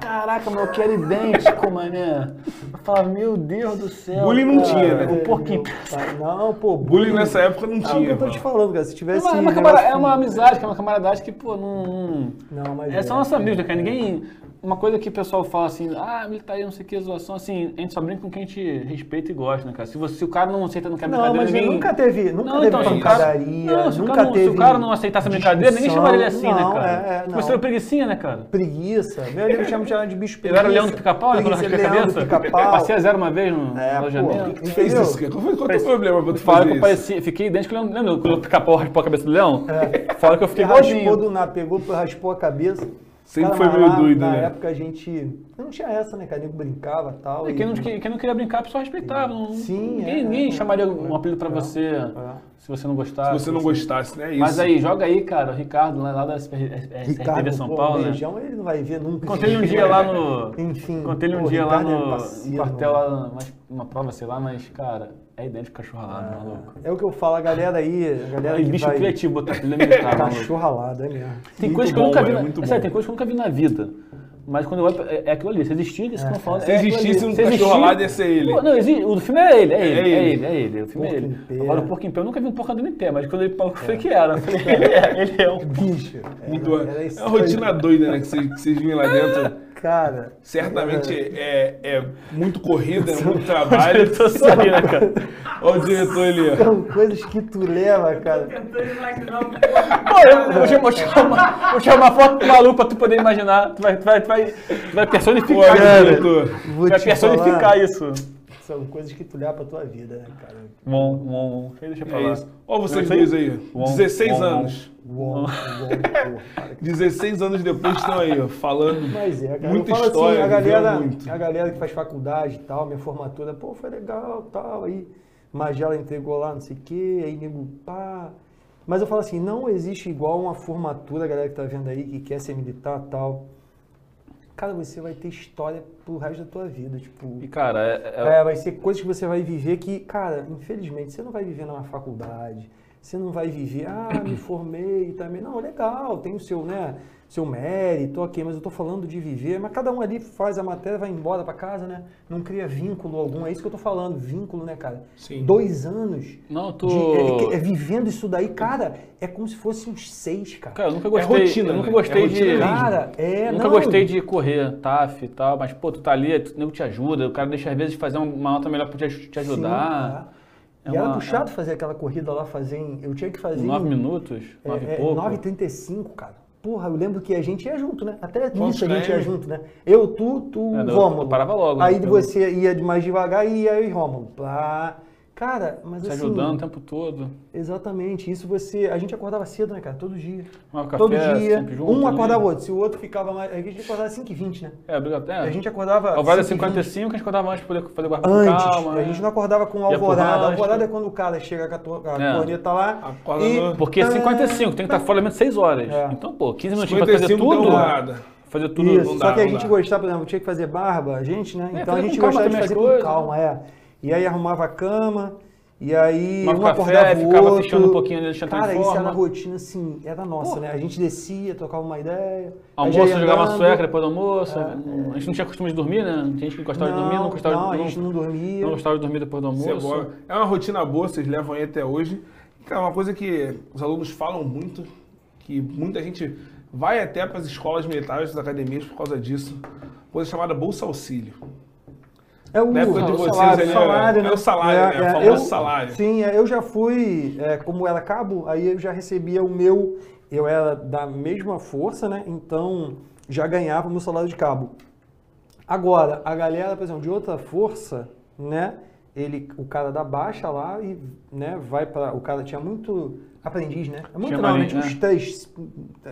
Caraca, maluco, que era idêntico, mané. Eu falava, meu Deus do céu.
Bullying não
cara,
tinha, né?
O porquinho.
Meu pai, Não, pô,
Bullying nessa época não
É o que
tinha.
eu tô
mano.
te falando, cara. Se
É
tivesse.
uma, é uma é uma amizade, que é uma camaradagem que, pô, não. não-
mas.
É só nossa amigos, né, cara? Ninguém. Uma coisa que o pessoal fala assim, ah, militaria, não sei o que, zoação, assim, a gente só brinca com quem a gente respeita e gosta, né, cara? Se, você, se o cara não aceita, não quer
Não,
brincadeira,
mas
ninguém.
nunca teve, nunca
Não,
teve
então, se o cara-
pancadaria,
Não, se o
nunca
cara não-
teve
se o cara não aceitasse a brincadeira, ninguém chamaria ele assim,
Não,
né, cara?
É, é, não.
Você era preguicinha, né, cara?
Preguiça. Meu amigo chama de de bicho
Eu
preguiça.
era leão do pica-pau, né, quando eu cabeça.
pica-pau.
Passei a zero uma vez no
É,
alojamento.
pô.
Tu fez isso, cara? Qual foi o problema pra tu
Fala que
fazer
eu
isso?
parecia, fiquei idêntico ao leão. Lembra quando o pica-pau raspou a cabeça do leão?
É.
Fala que eu fiquei
Raspou
igualzinho.
do nada, pegou, raspou a cabeça.
Sempre
Cara,
foi meio
lá,
doido,
na
né?
época a gente. Não tinha essa, né, cara? Nego brincava e tal.
É,
e-
Quem não, quem, quem não queria brincar, a pessoa respeitava. Não,
Sim,
ninguém,
é,
ninguém
é,
chamaria
é,
um apelido pra
é,
você
é.
se você não gostasse.
Se você não gostasse, né? Isso.
Mas aí, joga aí, cara, o Ricardo, lá, lá da SPR,
Ricardo,
São
pô,
Paulo, né?
beijão, ele não vai ver nunca.
Contei ele um dia lá no.
Enfim.
Contei ele um
pô,
dia lá
Ricardo é
no,
parceiro,
no quartel, lá, mas- uma prova, sei lá, mas, cara, é idêntico cachorro ralado, maluco.
É o que eu falo, a galera aí, a galera
É
que
bicho
vai...
criativo, botar apelido militar, maluco.
Cachorro ralado, é mesmo.
Tem coisas que eu nunca vi. Na, é tem coisas que eu nunca vi na vida. Mas quando eu olho, é, é aquilo ali. Se existir, isso que eu falando.
Se
é
existisse um
Se
cachorro lá, ia ser ele.
Pô, não, existe, o filme é ele, é ele,
É
é
ele.
ele, é ele. O filme é
Porco
ele.
em pé.
Agora o porco em pé, eu nunca vi um porco andando em pé, mas quando ele falou que foi que era. Eu falei, ele é, ele é um.
Bicho.
Muito É uma rotina doida, né? Que vocês, que vocês vinham lá dentro.
Cara.
Certamente é, é muito corrida, é muito
O
trabalho.
diretor saiu, né, cara?
Olha o diretor ali, ó.
São coisas que tu leva, cara.
Pô, eu vou chamar, vou chamar, vou chamar uma foto do maluco pra tu poder imaginar. Tu vai, tu vai, tu vai, tu vai personificar isso.
diretor.
Vou
Vai personificar
falar,
isso.
São coisas que tu leva pra tua vida, né, cara?
Bom, bom, bom. Deixa pra
É
lá.
Olha vocês dois aí.
Bom,
16
bom,
anos.
Cara.
16 anos depois estão aí, ó, falando.
Mas é, cara.
Muita
eu falo
história,
assim, a galera,
muito.
a galera que faz faculdade e tal, minha formatura, pô, foi legal tal, aí Magela entregou lá, não sei o quê, aí nego, pá. Mas eu falo assim, não existe igual uma formatura, a galera que tá vendo aí, que quer ser militar tal. Cara, você vai ter história pro resto da tua vida, tipo...
E, cara, é, é-
É, vai ser coisas que você vai viver que, cara, infelizmente, você não vai viver numa faculdade. Você não vai viver, ah, me formei também. Não, legal, tem o seu, né, seu mérito, ok, mas eu tô falando de viver. Mas cada um ali faz a matéria, vai embora pra casa, né? Não cria vínculo algum. É isso que eu tô falando, vínculo, né, cara?
Sim.
Dois anos
Não, eu tô-
de- é- é- é vivendo isso daí, cara, é como se fosse uns seis, cara.
Cara, eu nunca gostei.
rotina,
eu nunca
né?
gostei
É
de.
mesmo.
Cara, é,
Eu nunca
não.
gostei de correr, TAF e tal, mas, pô, tu tá ali, o nego te ajuda, o cara deixa às vezes fazer uma nota melhor pra te, te ajudar.
Sim, é.
É
e era
uma-
puxado fazer aquela corrida lá, fazer em, Eu tinha que fazer.
Nove
em-
minutos, nove
É,
e
é,
pouco.
9h35, cara. Porra, eu lembro que a gente ia junto, né? Até
Quantos
nisso a gente ia junto, né? Eu, tu, tu,
É,
Rômulo.
eu parava logo,
Aí
né?
você ia mais devagar e ia eu e Rômulo. Pá. Cara, mas
Te
assim...
ajudando o tempo todo.
Exatamente. Isso você... A gente acordava cedo, né, cara? Todo dia.
Tomava
Todo
café,
dia.
junto,
um
né?
acordava o outro. Se o outro ficava mais... A gente acordava às 5h20, né?
É, obrigatório.
A gente acordava...
Horário é
5h20.
55, que a gente acordava antes pra poder fazer o barco com
Antes,
calma.
a
é.
gente não acordava com alvorada. Alvorada é quando o cara chega com a, tor- a
É.
corneta lá.
Acorda no-
Porque é 55, tem que estar fora menos 6 horas.
É.
Então, pô, 15 minutinhos pra fazer
55 deu
tudo.
nada.
Fazer tudo.
Isso,
não
só
dá,
que a gente
dá.
gostava, por exemplo, tinha que fazer barba, a gente, né?
É,
então a gente gostava de fazer com calma, é. E aí arrumava a cama, e aí
Tomava
um
café,
acordava o
ficava
outro.
fechando um pouquinho ali, deixando
Cara, isso era rotina, assim, era nossa, né? A gente descia, trocava uma ideia.
Almoço, jogava
andando.
sueca depois do almoço.
É,
A gente não tinha costume de dormir, né? Tem gente que gostava de dormir, não
Não,
gostava
não,
de
a
não,
gente não dormia.
não gostava de dormir depois do
é,
almoço.
É uma rotina boa, vocês levam aí até hoje. Cara, uma coisa que os alunos falam muito, que muita gente vai até para as escolas militares, as academias por causa disso, coisa chamada Bolsa Auxílio.
É o,
Na época de
o
vocês
salário,
ali,
salário,
é
né?
o salário, né? O famoso salário.
Sim, é, eu já fui, é, como era cabo, aí eu já recebia o meu, eu era da mesma força, né? Então já ganhava o meu salário de cabo. Agora, a galera, por exemplo, de outra força, né? Ele, o cara da baixa lá e, né, vai para o cara tinha muito aprendiz, né? É muito não, né? Tinha uns
é.
três,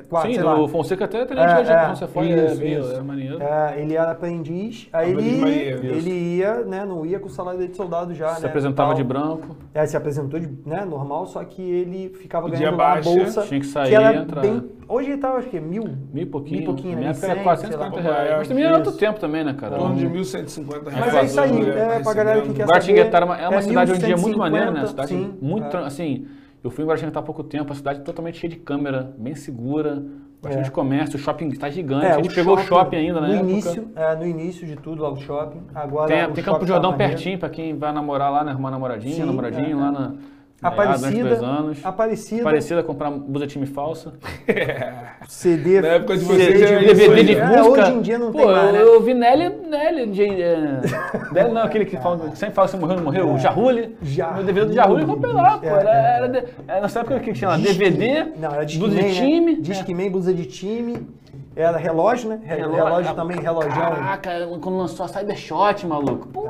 quatro,
Sim,
sei lá.
o Fonseca até tem que quando você foi, é,
isso,
meio,
isso.
é maneiro.
É, ele era aprendiz, aí
Aprendiz
ele,
marinheiro,
ele ia, né, não ia com o salário dele de soldado já,
Se
né?
apresentava de branco.
É, se apresentou de, né, normal, só que ele ficava ganhando lá a
baixa,
bolsa.
tinha que sair
era
e entrar.
bem, hoje ele tava, acho que, mil?
Mil e pouquinho.
Mil e pouquinho, né?
minha época era
100,
450
sei lá.
reais. Mas também era outro tempo também, né, cara?
Em torno de 1.150 reais.
Mas é isso aí,
né,
é, pra galera que quer
Guaratinguetá é uma, é
é
cidade hoje em dia muito
1150,
maneira, né? Cidade
sim,
muito,
é.
assim, eu fui em Guaratinguetá há pouco tempo, a cidade totalmente cheia de câmera, bem segura, bastante
É.
comércio, o shopping está gigante,
É,
a gente pegou o shopping ainda na
no
época.
Início, é, no início de tudo, lá o shopping. Agora
Tem,
o
tem
shopping
Campo Jordão
tá
pertinho pra quem vai namorar lá, né? Arrumar namoradinha, namoradinho
é,
lá
é.
na.
Aparecida,
durante dois anos.
Aparecida,
Parecida comprar blusa time falsa.
CD,
Na época de vocês
DVD de
É,
música.
hoje em dia não
Pô,
tem mais, né?
eu, eu vi Nelly, Nelly, de, é, Nelly não, aquele que, fala, que sempre fala que você morreu, não morreu, o Jarulli.
Jarulli.
Meu DVD do Jarulli eu comprei lá, pô.
É,
Era,
é.
era, de- era nessa época que tinha lá, DVD,
Não, era Disque
blusa
Man,
de time.
Né? Disque
é.
Man, blusa de time. Era relógio, né? Relógio, relógio também, relógio.
Caraca, quando lançou a Cybershot, maluco. Pô,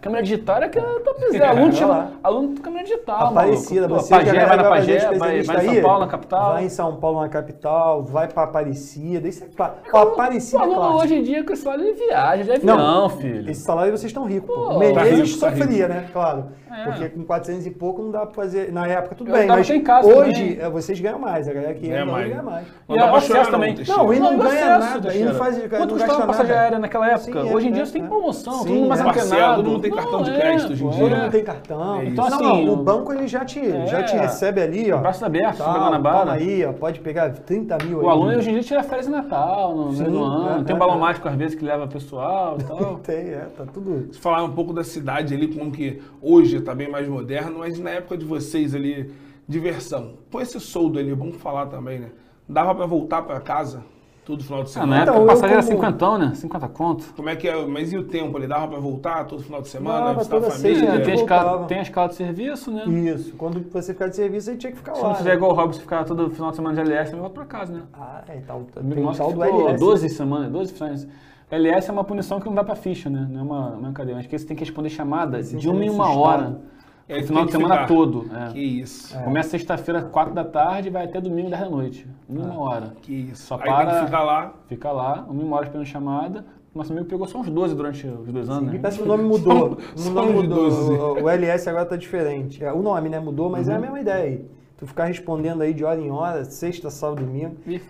câmera digital era que eu tô precisando. Aluno, tinha, aluno de câmera digital,
Aparecida,
maluco. Pô, Pagé, vai na Pagé, vai, vai em São
aí,
Paulo, na capital.
Vai em São Paulo, na capital, vai pra Aparecida, isso é claro. Ó, Aparecida
O
é
aluno
clássico.
hoje em dia com esse lado ele viaja de avião,
Não,
filho.
Esse salário vocês estão ricos, pô.
Pô,
Menezes
tá rico, tá
sofria, né? Claro.
É.
Porque com 400 e pouco não dá pra fazer. Na época, tudo
Eu
bem,
tava
mas
até em casa
hoje é, vocês ganham mais. A galera que
Ganha mais.
ganha mais.
Não
E
dá
o
pra
acesso
chorar não,
também.
Não, e não
e
ganha
acesso,
nada, e não faz-
Quanto
não
custava uma passagem aérea naquela época?
Sim, é,
Hoje em dia
é,
você tem
é.
promoção,
Sim,
todo mundo mais
é.
Antenado.
todo mundo tem cartão de
Não,
crédito hoje em dia.
Todo
é.
mundo tem cartão.
É
então,
Assim,
não,
o-
banco ele já te, já te
É.
recebe ali, ó.
Braços abertos,
Tá,
Guanabara.
toma aí, ó, pode pegar 30 mil aí.
O aluno hoje em dia tira férias de Natal, no meio do ano.
é,
tem um
é,
balão
é.
mágico às vezes que leva pessoal e tal.
Tem, é, tá tudo.
Você falar um pouco da cidade ali, como que hoje está bem mais moderno, mas na época de vocês ali, diversão. Com esse soldo ali, vamos falar também, né? Dava para voltar para casa? Todo final de
Ah,
semana.
na época
Então,
passagem era
como-
50, né? 50 conto.
Como é que é? Mas e o tempo? Ele dava pra voltar todo final de semana?
Dava,
visitar a
toda
família?
sexta,
tem, a
voltava.
escala, tem a escala de serviço, né?
Isso. Quando você ficar de serviço, aí tinha que ficar
Se
lá.
não fizer
né?
igual o Robson ficar todo final de semana de LS, ele volta pra casa, né?
Ah, é tal.
Amigo
Tem
nosso
tal do LS.
12 semanas, 12 finais. LS é uma punição que não dá pra ficha, né? Não é uma, uma cadeia. Acho que você tem que responder chamada
Sim,
de uma em uma hora.
É,
o final
tem
de semana
ficar.
todo. é.
Que isso.
Começa sexta-feira, 4 da tarde e vai até domingo, 10 da noite. Uma hora.
Que isso.
Só
Aí tem que
para-
ficar lá.
Fica lá, uma hora esperando chamada. Nosso amigo pegou só uns 12 durante os dois anos,
Me
né?
parece que o nome mudou.
São-
o nome mudou.
12.
O, o LS agora tá diferente. É, O nome, né, mudou, mas é a mesma ideia aí. Tu ficar respondendo aí de hora em hora, sexta, sábado, domingo.
E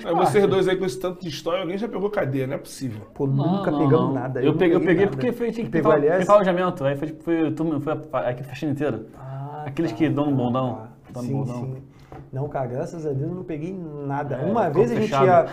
faz parte.
vocês dois aí com esse tanto de história, alguém já pegou cadeia, não é possível.
Pô,
Não,
nunca
não,
pegamos
não.
nada.
Eu,
não
peguei, eu peguei
nada.
porque foi, tinha que
pegou
pintar o alojamento. Aí foi, foi, turma- foi a, faxina inteira.
Ah,
Aqueles
tá.
que dão no bondão. Dão no
sim,
bondão.
sim. Não, cara, graças a Deus eu não peguei nada.
É,
Uma vez a gente
fechado.
ia.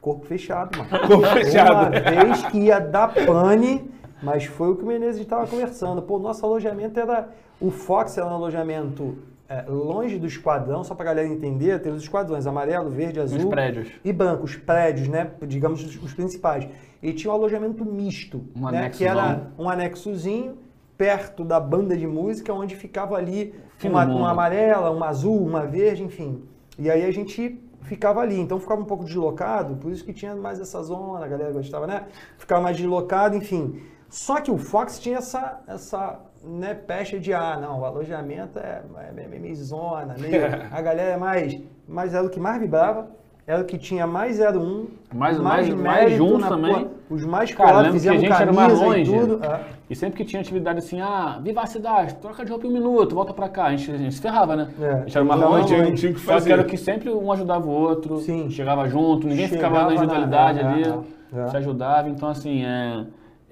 Corpo fechado, mano.
Corpo fechado.
Uma vez que ia dar pane, mas foi o que o Menezes estava conversando. Pô, nosso alojamento era. O Fox era um alojamento é, longe do esquadrão, só pra galera entender, tem os esquadrões amarelo, verde, azul.
Nos prédios.
E branco, os prédios, né? Digamos os, os principais. E tinha um alojamento misto,
Um
né? Que era um anexozinho perto da banda de música, onde ficava ali uma, uma amarela, uma azul, uma verde, enfim. E aí a gente ficava ali. Então ficava um pouco deslocado, por isso que tinha mais essa zona, a galera gostava, né? Ficava mais deslocado, enfim. Só que o Fox tinha essa, essa né, pecha de, ah, não, o alojamento é, é meio, meio zona, meio, a galera é mais, mais era o que mais vibrava, era o que tinha mais 01,
Mais- mais- mais juntos
na
também.
os mais colados,
lembro que a gente era mais longe.
e tudo. é.
E sempre que tinha atividade assim, ah, vivacidade, troca de roupa em um minuto, volta pra cá. A gente, a gente se ferrava, né?
É,
a gente era mais
não,
longe.
não,
não tinha o que
Só
fazer.
que era que sempre um ajudava o outro,
Sim.
chegava junto, ninguém
Chegava
ficava na
na-
individualidade
é,
ali,
é, é.
se ajudava. Então, assim, é,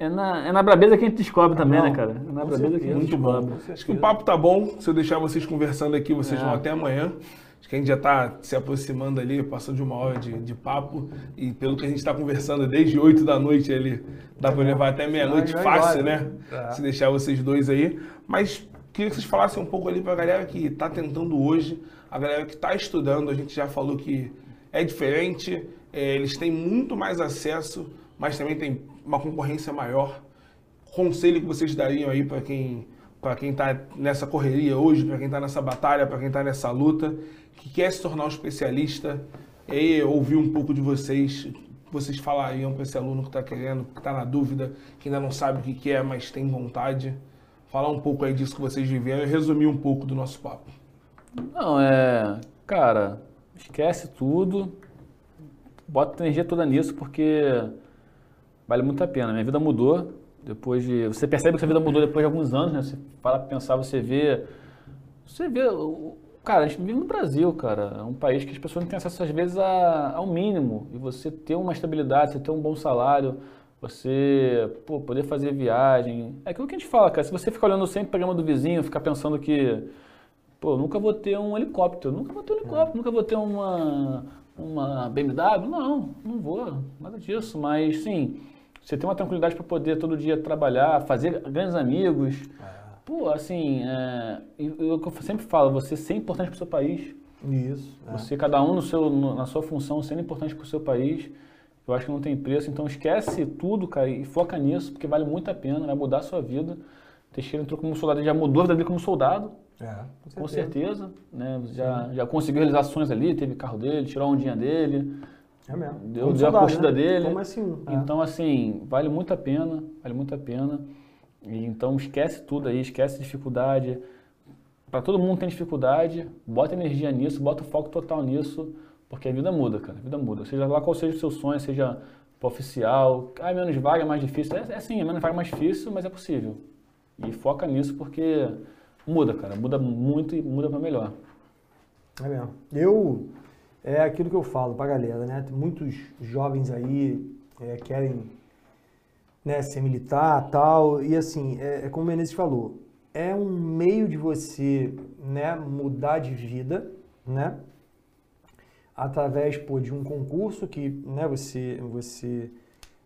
é, na, é na brabeza que a gente descobre também,
Não,
né, cara? É na brabeza que a gente
Muito bom.
descobre.
Acho que o papo tá bom. Se eu deixar vocês conversando aqui, vocês
É.
vão até amanhã. Acho que a gente já tá se aproximando ali, passou de uma hora de, de papo. E pelo que a gente tá conversando desde 8 da noite ali, dá pra levar até meia-noite fácil,
embora.
né?
É.
Se deixar vocês dois aí. Mas queria que vocês falassem um pouco ali pra galera que tá tentando hoje, a galera que tá estudando. A gente já falou que é diferente, é, eles têm muito mais acesso, mas também tem uma concorrência maior conselho que vocês dariam aí para quem para quem está nessa correria hoje, para quem está nessa batalha, para quem está nessa luta, que quer se tornar um especialista, e ouvir um pouco de vocês, vocês falariam para esse aluno que está querendo, que está na dúvida, que ainda não sabe o que quer, mas tem vontade, falar um pouco aí disso que vocês viveram e resumir um pouco do nosso papo.
Não, é. Cara, esquece tudo. Bota energia toda nisso, porque vale muito a pena. Minha vida mudou depois de. Você percebe que sua vida mudou depois de alguns anos, né? Você para pensar, você vê. Você vê. Cara, a gente vive no Brasil, cara. É um país que as pessoas não têm acesso, às vezes, a- ao mínimo. E você ter uma estabilidade, você ter um bom salário, você pô, poder fazer viagem. É aquilo que a gente fala, cara. Se você ficar olhando sempre o programa do vizinho, ficar pensando que Pô, nunca vou ter um helicóptero, nunca vou ter um helicóptero, nunca vou ter uma, uma BMW. Não, não vou, nada disso. Mas sim, você tem uma tranquilidade para poder todo dia trabalhar, fazer grandes amigos. Pô, assim, é, e- e o que eu sempre falo, você ser importante para o seu país,
Isso. é.
você, cada um no seu, no- na sua função, sendo importante para o seu país, eu acho que não tem preço. Então esquece tudo, cara, e foca nisso, porque vale muito a pena, vai mudar a sua vida. Teixeira entrou como soldado, ele já mudou a vida dele como soldado,
É,
com certeza, né? Já, já conseguiu realizações ali, teve carro dele, tirou a ondinha dele,
É mesmo.
Deu- deu a
soldado,
curtida
né?
dele.
Como S1. é.
Então, assim, vale muito a pena, vale muito a pena. E, então, esquece tudo aí, esquece dificuldade. Para todo mundo tem dificuldade, bota energia nisso, bota o foco total nisso, porque a vida muda, cara, a vida muda. Seja lá qual seja o seu sonho, seja oficial, ah, menos vaga é mais difícil. É, é sim, menos vaga é mais difícil, mas é possível. E foca nisso porque muda, cara, muda muito e muda para melhor.
É mesmo. Eu, é aquilo que eu falo pra galera, né? Muitos jovens aí é, querem né, ser militar tal, e assim, é, é como o Menezes falou, é um meio de você né, mudar de vida, né? Através pô, de um concurso que né, você, você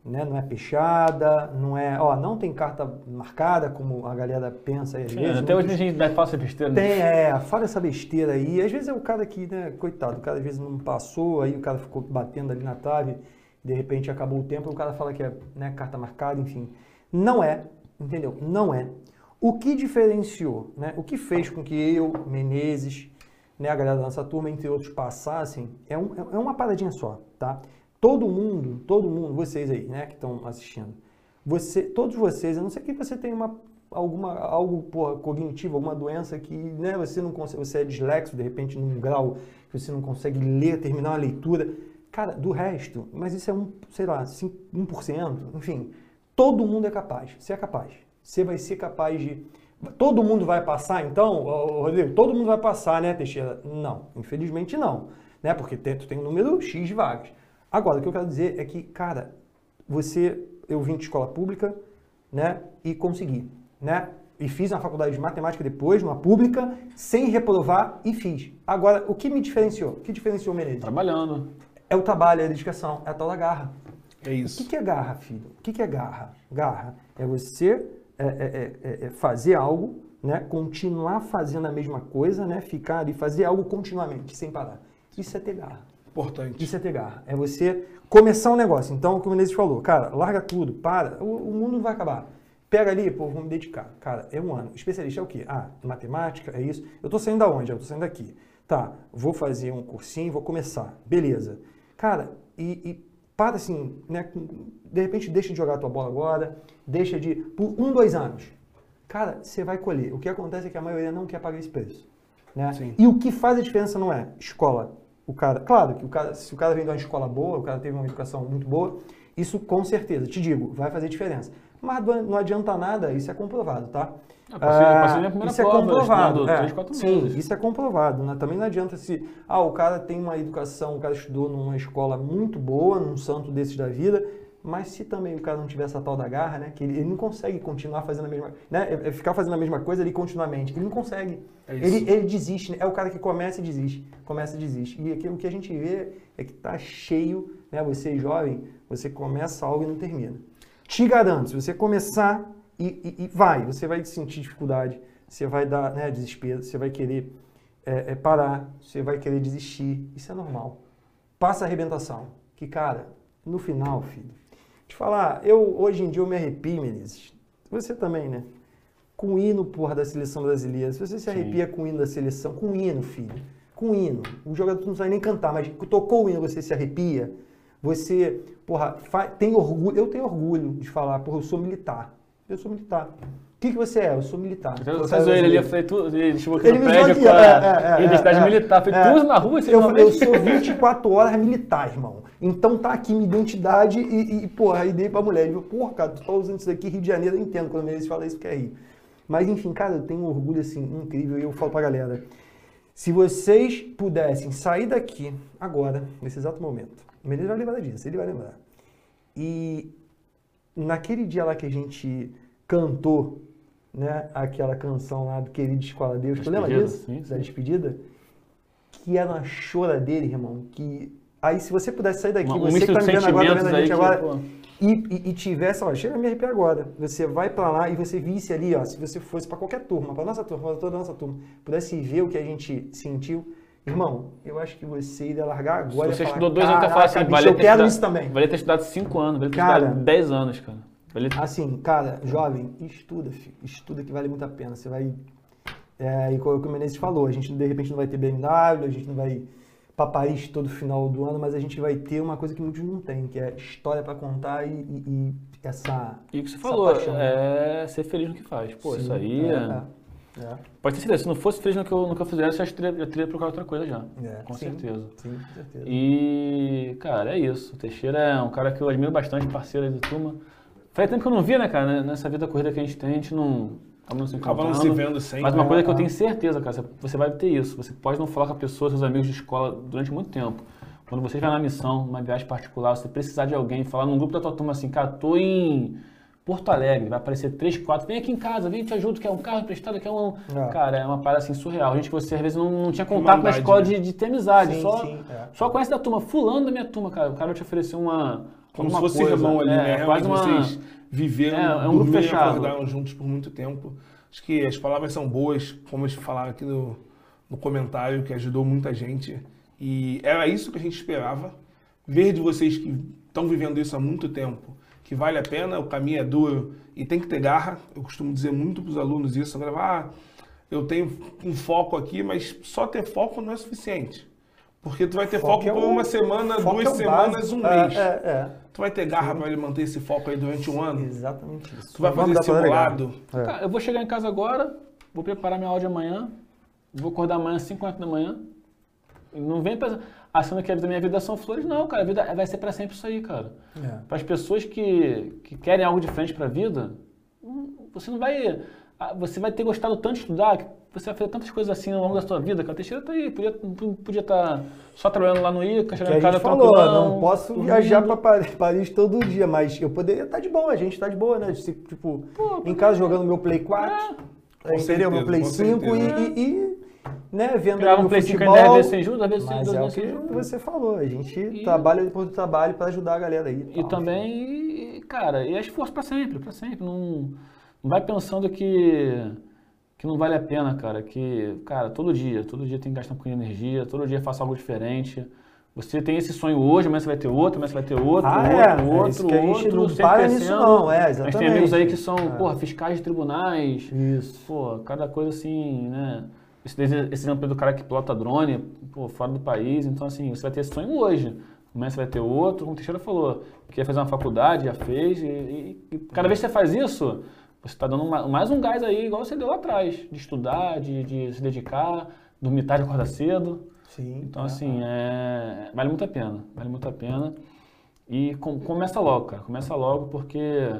né? Não é fechada, não é, ó, não tem carta marcada como a galera pensa às
Sim,
vezes.
até hoje a gente dá falsa besteira. né?
tem, é, fala essa besteira aí. Às vezes é o cara que, né, coitado, o cara às vezes não passou, aí o cara ficou batendo ali na trave, de repente acabou o tempo, o cara fala que é né, carta marcada, enfim. Não é, entendeu? Não é. O que diferenciou, né, o que fez com que eu, Menezes, né, a galera da nossa turma, entre outros, passassem, é, um- é uma paradinha só, tá? Todo mundo, todo mundo, vocês aí, né, que estão assistindo, você, todos vocês, a não ser que você tenha uma, alguma, algo porra, cognitivo, alguma doença que né, você não consegue, você é dislexo, de repente, num grau que você não consegue ler, terminar uma leitura. Cara, do resto, mas isso é um, sei lá, 5, 1%, enfim, todo mundo é capaz, você é capaz. Você vai ser capaz de. Todo mundo vai passar, então, Rodrigo? Todo mundo vai passar, né, Teixeira? Não, infelizmente não, né? Porque tu tem um número X de vagas. Agora, o que eu quero dizer é que, cara, você, eu vim de escola pública, né, e consegui, né? E fiz na faculdade de matemática depois, numa pública, sem reprovar e fiz. Agora, o que me diferenciou? O que diferenciou o Menezes?
Trabalhando.
É o trabalho, é a dedicação, é a tal da garra.
É
O
isso.
que, que é garra, filho? O que, que é garra? Garra é você é, é, é, é, é fazer algo, né? continuar fazendo a mesma coisa, né? ficar ali, fazer algo continuamente, sem parar. Isso é ter garra.
Importante.
Isso é ter garra. É você começar um negócio. Então, como o Menezes falou, cara, larga tudo, para. O, o mundo vai acabar. Pega ali, pô, vamos me dedicar. Cara, é um ano. Especialista é o quê? Ah, matemática, é isso. Eu tô saindo da onde? Eu tô saindo daqui. Tá, vou fazer um cursinho, vou começar. Beleza. Cara, e, e para assim, né? De repente deixa de jogar a tua bola agora, deixa de. Por um, dois anos. Cara, você vai colher. O que acontece é que a maioria não quer pagar esse preço. Né?
Sim.
E o que faz a diferença não é escola. O cara, claro que o cara, se o cara vem de uma escola boa, o cara teve uma educação muito boa, isso com certeza, te digo, vai fazer diferença. Mas não adianta nada, isso é comprovado, tá?
Eu passei- eu passei primeira
isso é
prova,
comprovado.
estudando
é.
três, quatro
Sim,
meses.
isso é comprovado. Né? Também não adianta se. Ah, o cara tem uma educação, o cara estudou numa escola muito boa, num santo desses da vida, mas se também o cara não tiver essa tal da garra, né? Que ele, ele não consegue continuar fazendo a mesma. Né? é- é ficar fazendo a mesma coisa ali continuamente. Ele não consegue.
É
ele, ele desiste, né? É o cara que começa e desiste. Começa e desiste. E aqui, o que a gente vê é que tá cheio, né? Você jovem, você começa algo e não termina. Te garanto, se você começar e, e- e vai, você vai sentir dificuldade, você vai dar né, desespero, você vai querer é, é, parar, você vai querer desistir. Isso é normal. Passa a arrebentação. Que, cara, no final, filho, te falar, eu hoje em dia eu me arrepio, Menezes. Você também, né? Com o hino, porra, da seleção brasileira. Se você se
Sim.
arrepia com o hino da seleção, com o hino, filho. Com o hino. O jogador não sabe nem cantar, mas tocou o hino, você se arrepia. Você, porra, tem orgulho. Eu tenho orgulho de falar, porra, eu sou militar. Eu sou militar. Que, que você é? Eu sou militar.
Então,
Você é
zoou ele ali, eu falei, tu, ele chegou aqui
Ele
no
me
prédio com
aqui,
a
é, é,
identidade
é,
militar. Falei, tu usa na rua, você
Eu,
não
eu sou 24 horas militar, irmão. Então tá aqui minha identidade e, e porra, aí dei pra mulher. Ele falou, porra, cara, tu tá usando isso daqui, Rio de Janeiro, eu entendo quando eles falam isso que é Rio. Mas enfim, cara, eu tenho um orgulho assim, incrível e eu falo pra galera. Se vocês pudessem sair daqui agora, nesse exato momento, o Menezes vai lembrar disso, ele vai lembrar. E naquele dia lá que a gente cantou, né, aquela canção lá do Querido Escola Deus, tu lembra disso?
sim,
Da
sim.
despedida? Que era uma choradeira, irmão, que... Aí se você pudesse sair daqui,
Um
você que tá me vendo agora, tá vendo a gente agora,
que,
e, e, e tivesse, ó, chega a me arrepiar agora. Você vai pra lá e você visse ali, ó, se você fosse pra qualquer turma, pra nossa turma, pra toda a nossa turma, pudesse ver o que a gente sentiu, irmão, eu acho que você iria largar agora.
Se você
falar,
estudou dois anos, eu falo assim,
"Caraca,
vale
eu quero
estudado-
isso também.
Valia ter estudado 5 anos, valia ter
Cara.
estudado 10 anos, cara. Ter-
Assim, cara, jovem, estuda, filho. Estuda que vale muito a pena. Você vai. É, e como o Menezes falou, a gente de repente não vai ter BMW, a gente não vai pra Paris todo final do ano, mas a gente vai ter uma coisa que muitos não têm, que é história pra contar e, e- e essa.
E o que você falou,
paixão.
é ser feliz no que faz. Pô,
Sim,
isso aí.
é,
é-
é, é,
Pode ter certeza, se não fosse feliz no que eu, no que eu fizesse, eu teria, já teria procurado outra coisa já.
é.
Com
Sim,
certeza.
Sim, com certeza.
E, cara, é isso. O Teixeira é um cara que eu admiro bastante, parceiro aí da turma. Faz tempo que eu não via, né, cara? né, Nessa vida corrida que a gente tem, a gente não. Acaba não se
Acaba não se
encontrando.
vendo sempre.
Mas uma coisa que eu
Ah.
tenho certeza, cara, você- vai ter isso. Você pode não falar com a pessoa, seus amigos de escola, durante muito tempo. Quando você estiver na missão, numa viagem particular, você precisar de alguém, falar num grupo da tua turma assim, cara, tô em Porto Alegre, vai aparecer três, quatro, vem aqui em casa, vem te ajudo, quer um carro emprestado, quer um...
É.
Cara, é uma parada assim surreal. Gente que você às vezes não, não tinha contato na escola
né?
de, de ter amizade,
Sim,
só,
sim, é.
só conhece da turma, fulano da minha turma, cara. O cara vai te oferecer uma,
Como se fosse
coisa.
irmão ali,
É,
né?
quase
Realmente
uma-
vocês viveram,
É, é um
dormiram e acordaram juntos por muito tempo. Acho que as palavras são boas, como eles falaram aqui no, no comentário, que ajudou muita gente. E era isso que a gente esperava. Ver de vocês que estão vivendo isso há muito tempo, que vale a pena, o caminho é duro e tem que ter garra. Eu costumo dizer muito para os alunos isso. Ah, eu tenho um foco aqui, mas só ter foco não é suficiente. Porque tu vai ter foco,
é
por
o-
uma semana,
foco
duas
é
semanas,
básico.
um
É,
mês.
É, é.
Tu vai ter garra para ele manter esse foco aí durante um ano?
Exatamente isso.
Tu vai
Vamos
fazer simulado?
É.
Cara, eu vou chegar em casa agora, vou preparar minha aula de amanhã, vou acordar amanhã às 5 horas da manhã. Não vem pensando, achando que a vida- minha vida são flores, não, cara. A vida vai ser pra sempre isso aí, cara.
É.
Para as pessoas que, que querem algo diferente para a vida, hum, você não vai. Ah, Você vai ter gostado tanto de estudar, que você vai fazer tantas coisas assim ao longo da sua vida, cara. O Teixeira tá aí, podia estar podia tá só trabalhando lá no ICA,
Que
chegando
a
em casa
falou,
tranquilão,
não posso
dormindo.
viajar pra Paris, Paris todo dia, mas eu poderia estar de boa, a gente tá de boa, né? Tipo, em casa jogando meu Play 4,
Com
entendeu?
certeza,
meu Play
com
5 e,
certeza.
e, e, né, vendo meu
um Play 5
futebol.
10 vezes sem juros, às vezes sem
é o que
juros.
você falou, a gente
E-
trabalha depois do trabalho pra ajudar a galera aí.
E
tal.
também, cara, e é esforço pra sempre, pra sempre. Não, não vai pensando que, que não vale a pena, cara. Que, cara, todo dia, todo dia tem que gastar um pouquinho de energia, todo dia faça algo diferente. Você tem esse sonho hoje, amanhã você vai ter outro, amanhã você vai ter outro,
Ah,
outro,
é, é
outro,
isso que a gente
outro,
não para nisso não, é,
A gente tem amigos
exatamente.
aí que são,
É.
porra, fiscais de tribunais,
Isso.
pô, cada coisa assim, né? Esse, esse exemplo do cara que pilota drone, pô, fora do país. Então, assim, você vai ter esse sonho hoje. Amanhã você vai ter outro, como o Teixeira falou, que ia fazer uma faculdade, já fez. E, e- e cada vez que você faz isso, você está dando uma- mais um gás aí, igual você deu lá atrás, de estudar, de, de se dedicar, dormir tarde e acordar cedo.
Sim.
Então,
é.
assim, é, vale muito a pena, vale muito a pena. E com- começa logo, cara, começa logo, porque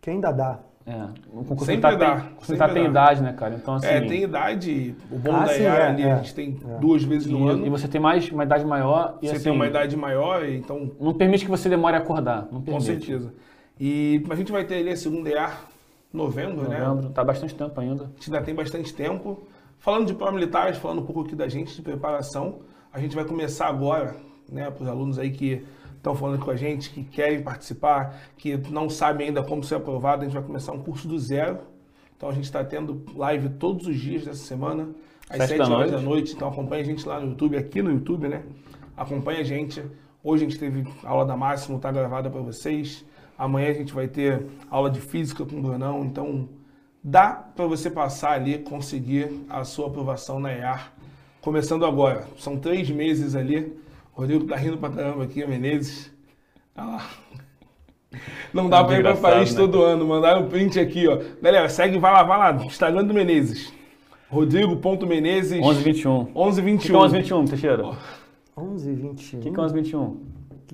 Que ainda dá.
é, o concurso
Sempre
militar
dá,
tem,
sempre
militar tem idade, né, cara? Então, assim,
É, tem idade. O bom
Ah,
da
sim,
EA
é,
ali,
é,
a gente tem
é.
duas vezes no
e,
ano.
e você tem mais uma idade maior e
você
assim,
tem uma idade maior, então
não permite que você demore a acordar, não
com
permite.
certeza. E a gente vai ter ali a segunda EA novembro, né?
Novembro, tá bastante tempo ainda.
A gente ainda tem bastante tempo. Falando de pró-militares, falando um pouco aqui da gente, de preparação, a gente vai começar agora, né, para os alunos aí que estão falando com a gente, que querem participar, que não sabem ainda como ser aprovado, a gente vai começar um curso do zero. Então a gente está tendo live todos os dias dessa semana, às
Sete
7
da
horas
noite.
da noite. Então acompanha a gente lá no YouTube, aqui no YouTube, né? Acompanha a gente. Hoje a gente teve aula da Máximo, tá gravada para vocês. Amanhã a gente vai ter aula de física com o Brunão. Então dá para você passar ali, conseguir a sua aprovação na EAR. Começando agora. São três meses ali. O Rodrigo tá rindo pra caramba aqui, o Menezes. Olha lá. Não dá
Muito
pra ir pra
engraçado,
Paris
né?
todo ano. Mandaram um print aqui, ó. Galera, segue, vai lá, vai lá. Instagram do Menezes. Rodrigo.menezes.
11 21.
11
O que, que
21.
é 11 21, Teixeira? O
11 21.
que, que é 11 21?
O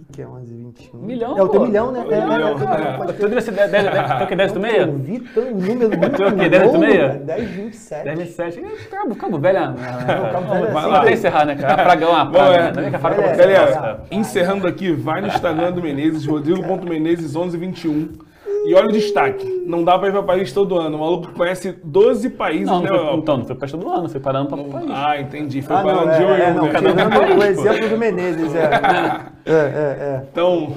que, que é 11 21?
Milhão,
É o teu
pô.
milhão, né?
É o milhão, é.
pode
Tu devia ser 10, 10, 10, tem o que, 10 do meia?
Eu vi tão- número muito
Tem o quê? 10 do meia?
cara. 10, 27.
10, 27. Cabo, cabo velho. Cabo
Velho é
Vai
assim,
lá.
Até encerrar, né, cara? A praga é praga.
é.
né? Também que a praga
Galera,
é
encerrando aqui, vai no Instagram do Menezes, rodrigo.menezes1121. E olha o destaque, não dá pra ir pra Paris todo ano. O maluco conhece 12 países
Não, não foi,
Europa.
então, não foi pra todo ano, foi parando pra país.
Ah, entendi. Foi
Ah,
para
não,
onde eu
é, é, não,
né?
cada um um
o
país, pô.
exemplo do Menezes, é. É, é, é.
Então,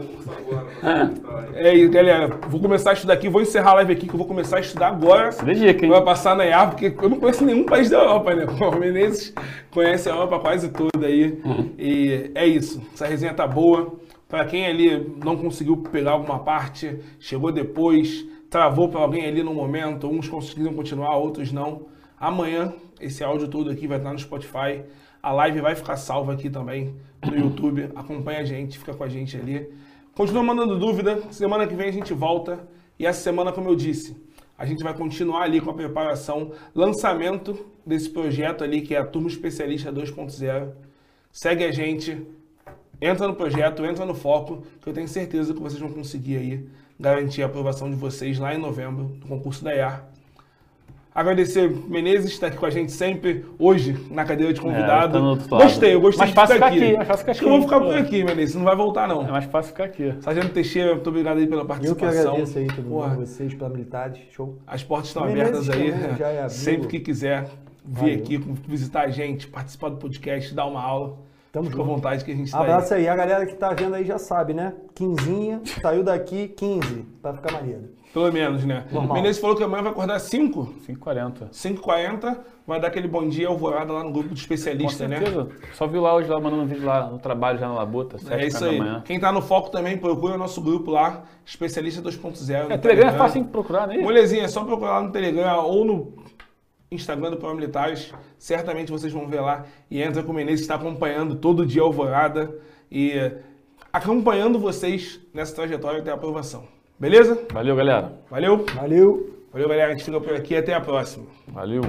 é isso, galera. Vou começar a estudar aqui, vou encerrar a live aqui, que eu vou começar a estudar agora.
Se dedica, hein?
Vai passar na EA, porque eu não conheço nenhum país da Europa, né? O Menezes conhece a Europa quase toda aí. E é isso. Essa resenha tá boa. Pra quem ali não conseguiu pegar alguma parte, chegou depois, travou pra alguém ali no momento, uns conseguiram continuar, outros não. Amanhã, esse áudio todo aqui vai estar no Spotify. A live vai ficar salva aqui também no YouTube. Acompanha a gente, fica com a gente ali. Continua mandando dúvida. Semana que vem a gente volta. E essa semana, como eu disse, a gente vai continuar ali com a preparação, lançamento desse projeto ali, que é a Turma Especialista 2.0. Segue a gente, entra no projeto, entra no foco, que eu tenho certeza que vocês vão conseguir aí garantir a aprovação de vocês lá em novembro, do concurso da IAR. Agradecer Menezes, está aqui com a gente sempre, hoje, na cadeira de convidado.
tá no outro lado.
gostei, eu gostei
Mais
de
fácil
ficar
ficar
aqui.
aqui, mais fácil ficar
Acho que eu vou
aqui,
ficar por aqui, Menezes, não vai voltar não.
É mais fácil ficar aqui.
Sargento Teixeira, muito obrigado aí pela
Eu que
participação.
agradeço aí todo mundo, vocês, pela militares, show.
as portas estão
Menezes
abertas aí.
é.
Sempre que quiser vir
Valeu.
aqui, visitar a gente, participar do podcast, dar uma aula,
Tamo
Fica à vontade que a gente tá
Abraço aí. A galera que tá vendo aí já sabe, né? Quinzinha, saiu daqui 15, pra ficar maneiro.
Pelo menos, né?
Normal.
Menezes falou que amanhã vai acordar 5,
5h40.
5h40, vai dar aquele bom dia alvorada lá no grupo de
Com
especialista, né?
certeza. Só vi lá hoje, lá mandando um vídeo lá no trabalho, já na Labuta, 7
É isso
da
aí.
manhã.
Quem tá no foco também, procura o nosso grupo lá, Especialista 2.0. no
É, Telegram é fácil de procurar, né?
Molezinha, é só procurar lá no Telegram ou no Instagram do Pro Militares. Certamente vocês vão ver lá. E entra com o Menezes, que está acompanhando todo dia a Alvorada e eh, acompanhando vocês nessa trajetória até a aprovação. Beleza?
Valeu, galera.
Valeu?
Valeu!
Valeu, galera. A gente fica por aqui. Até a próxima.
Valeu.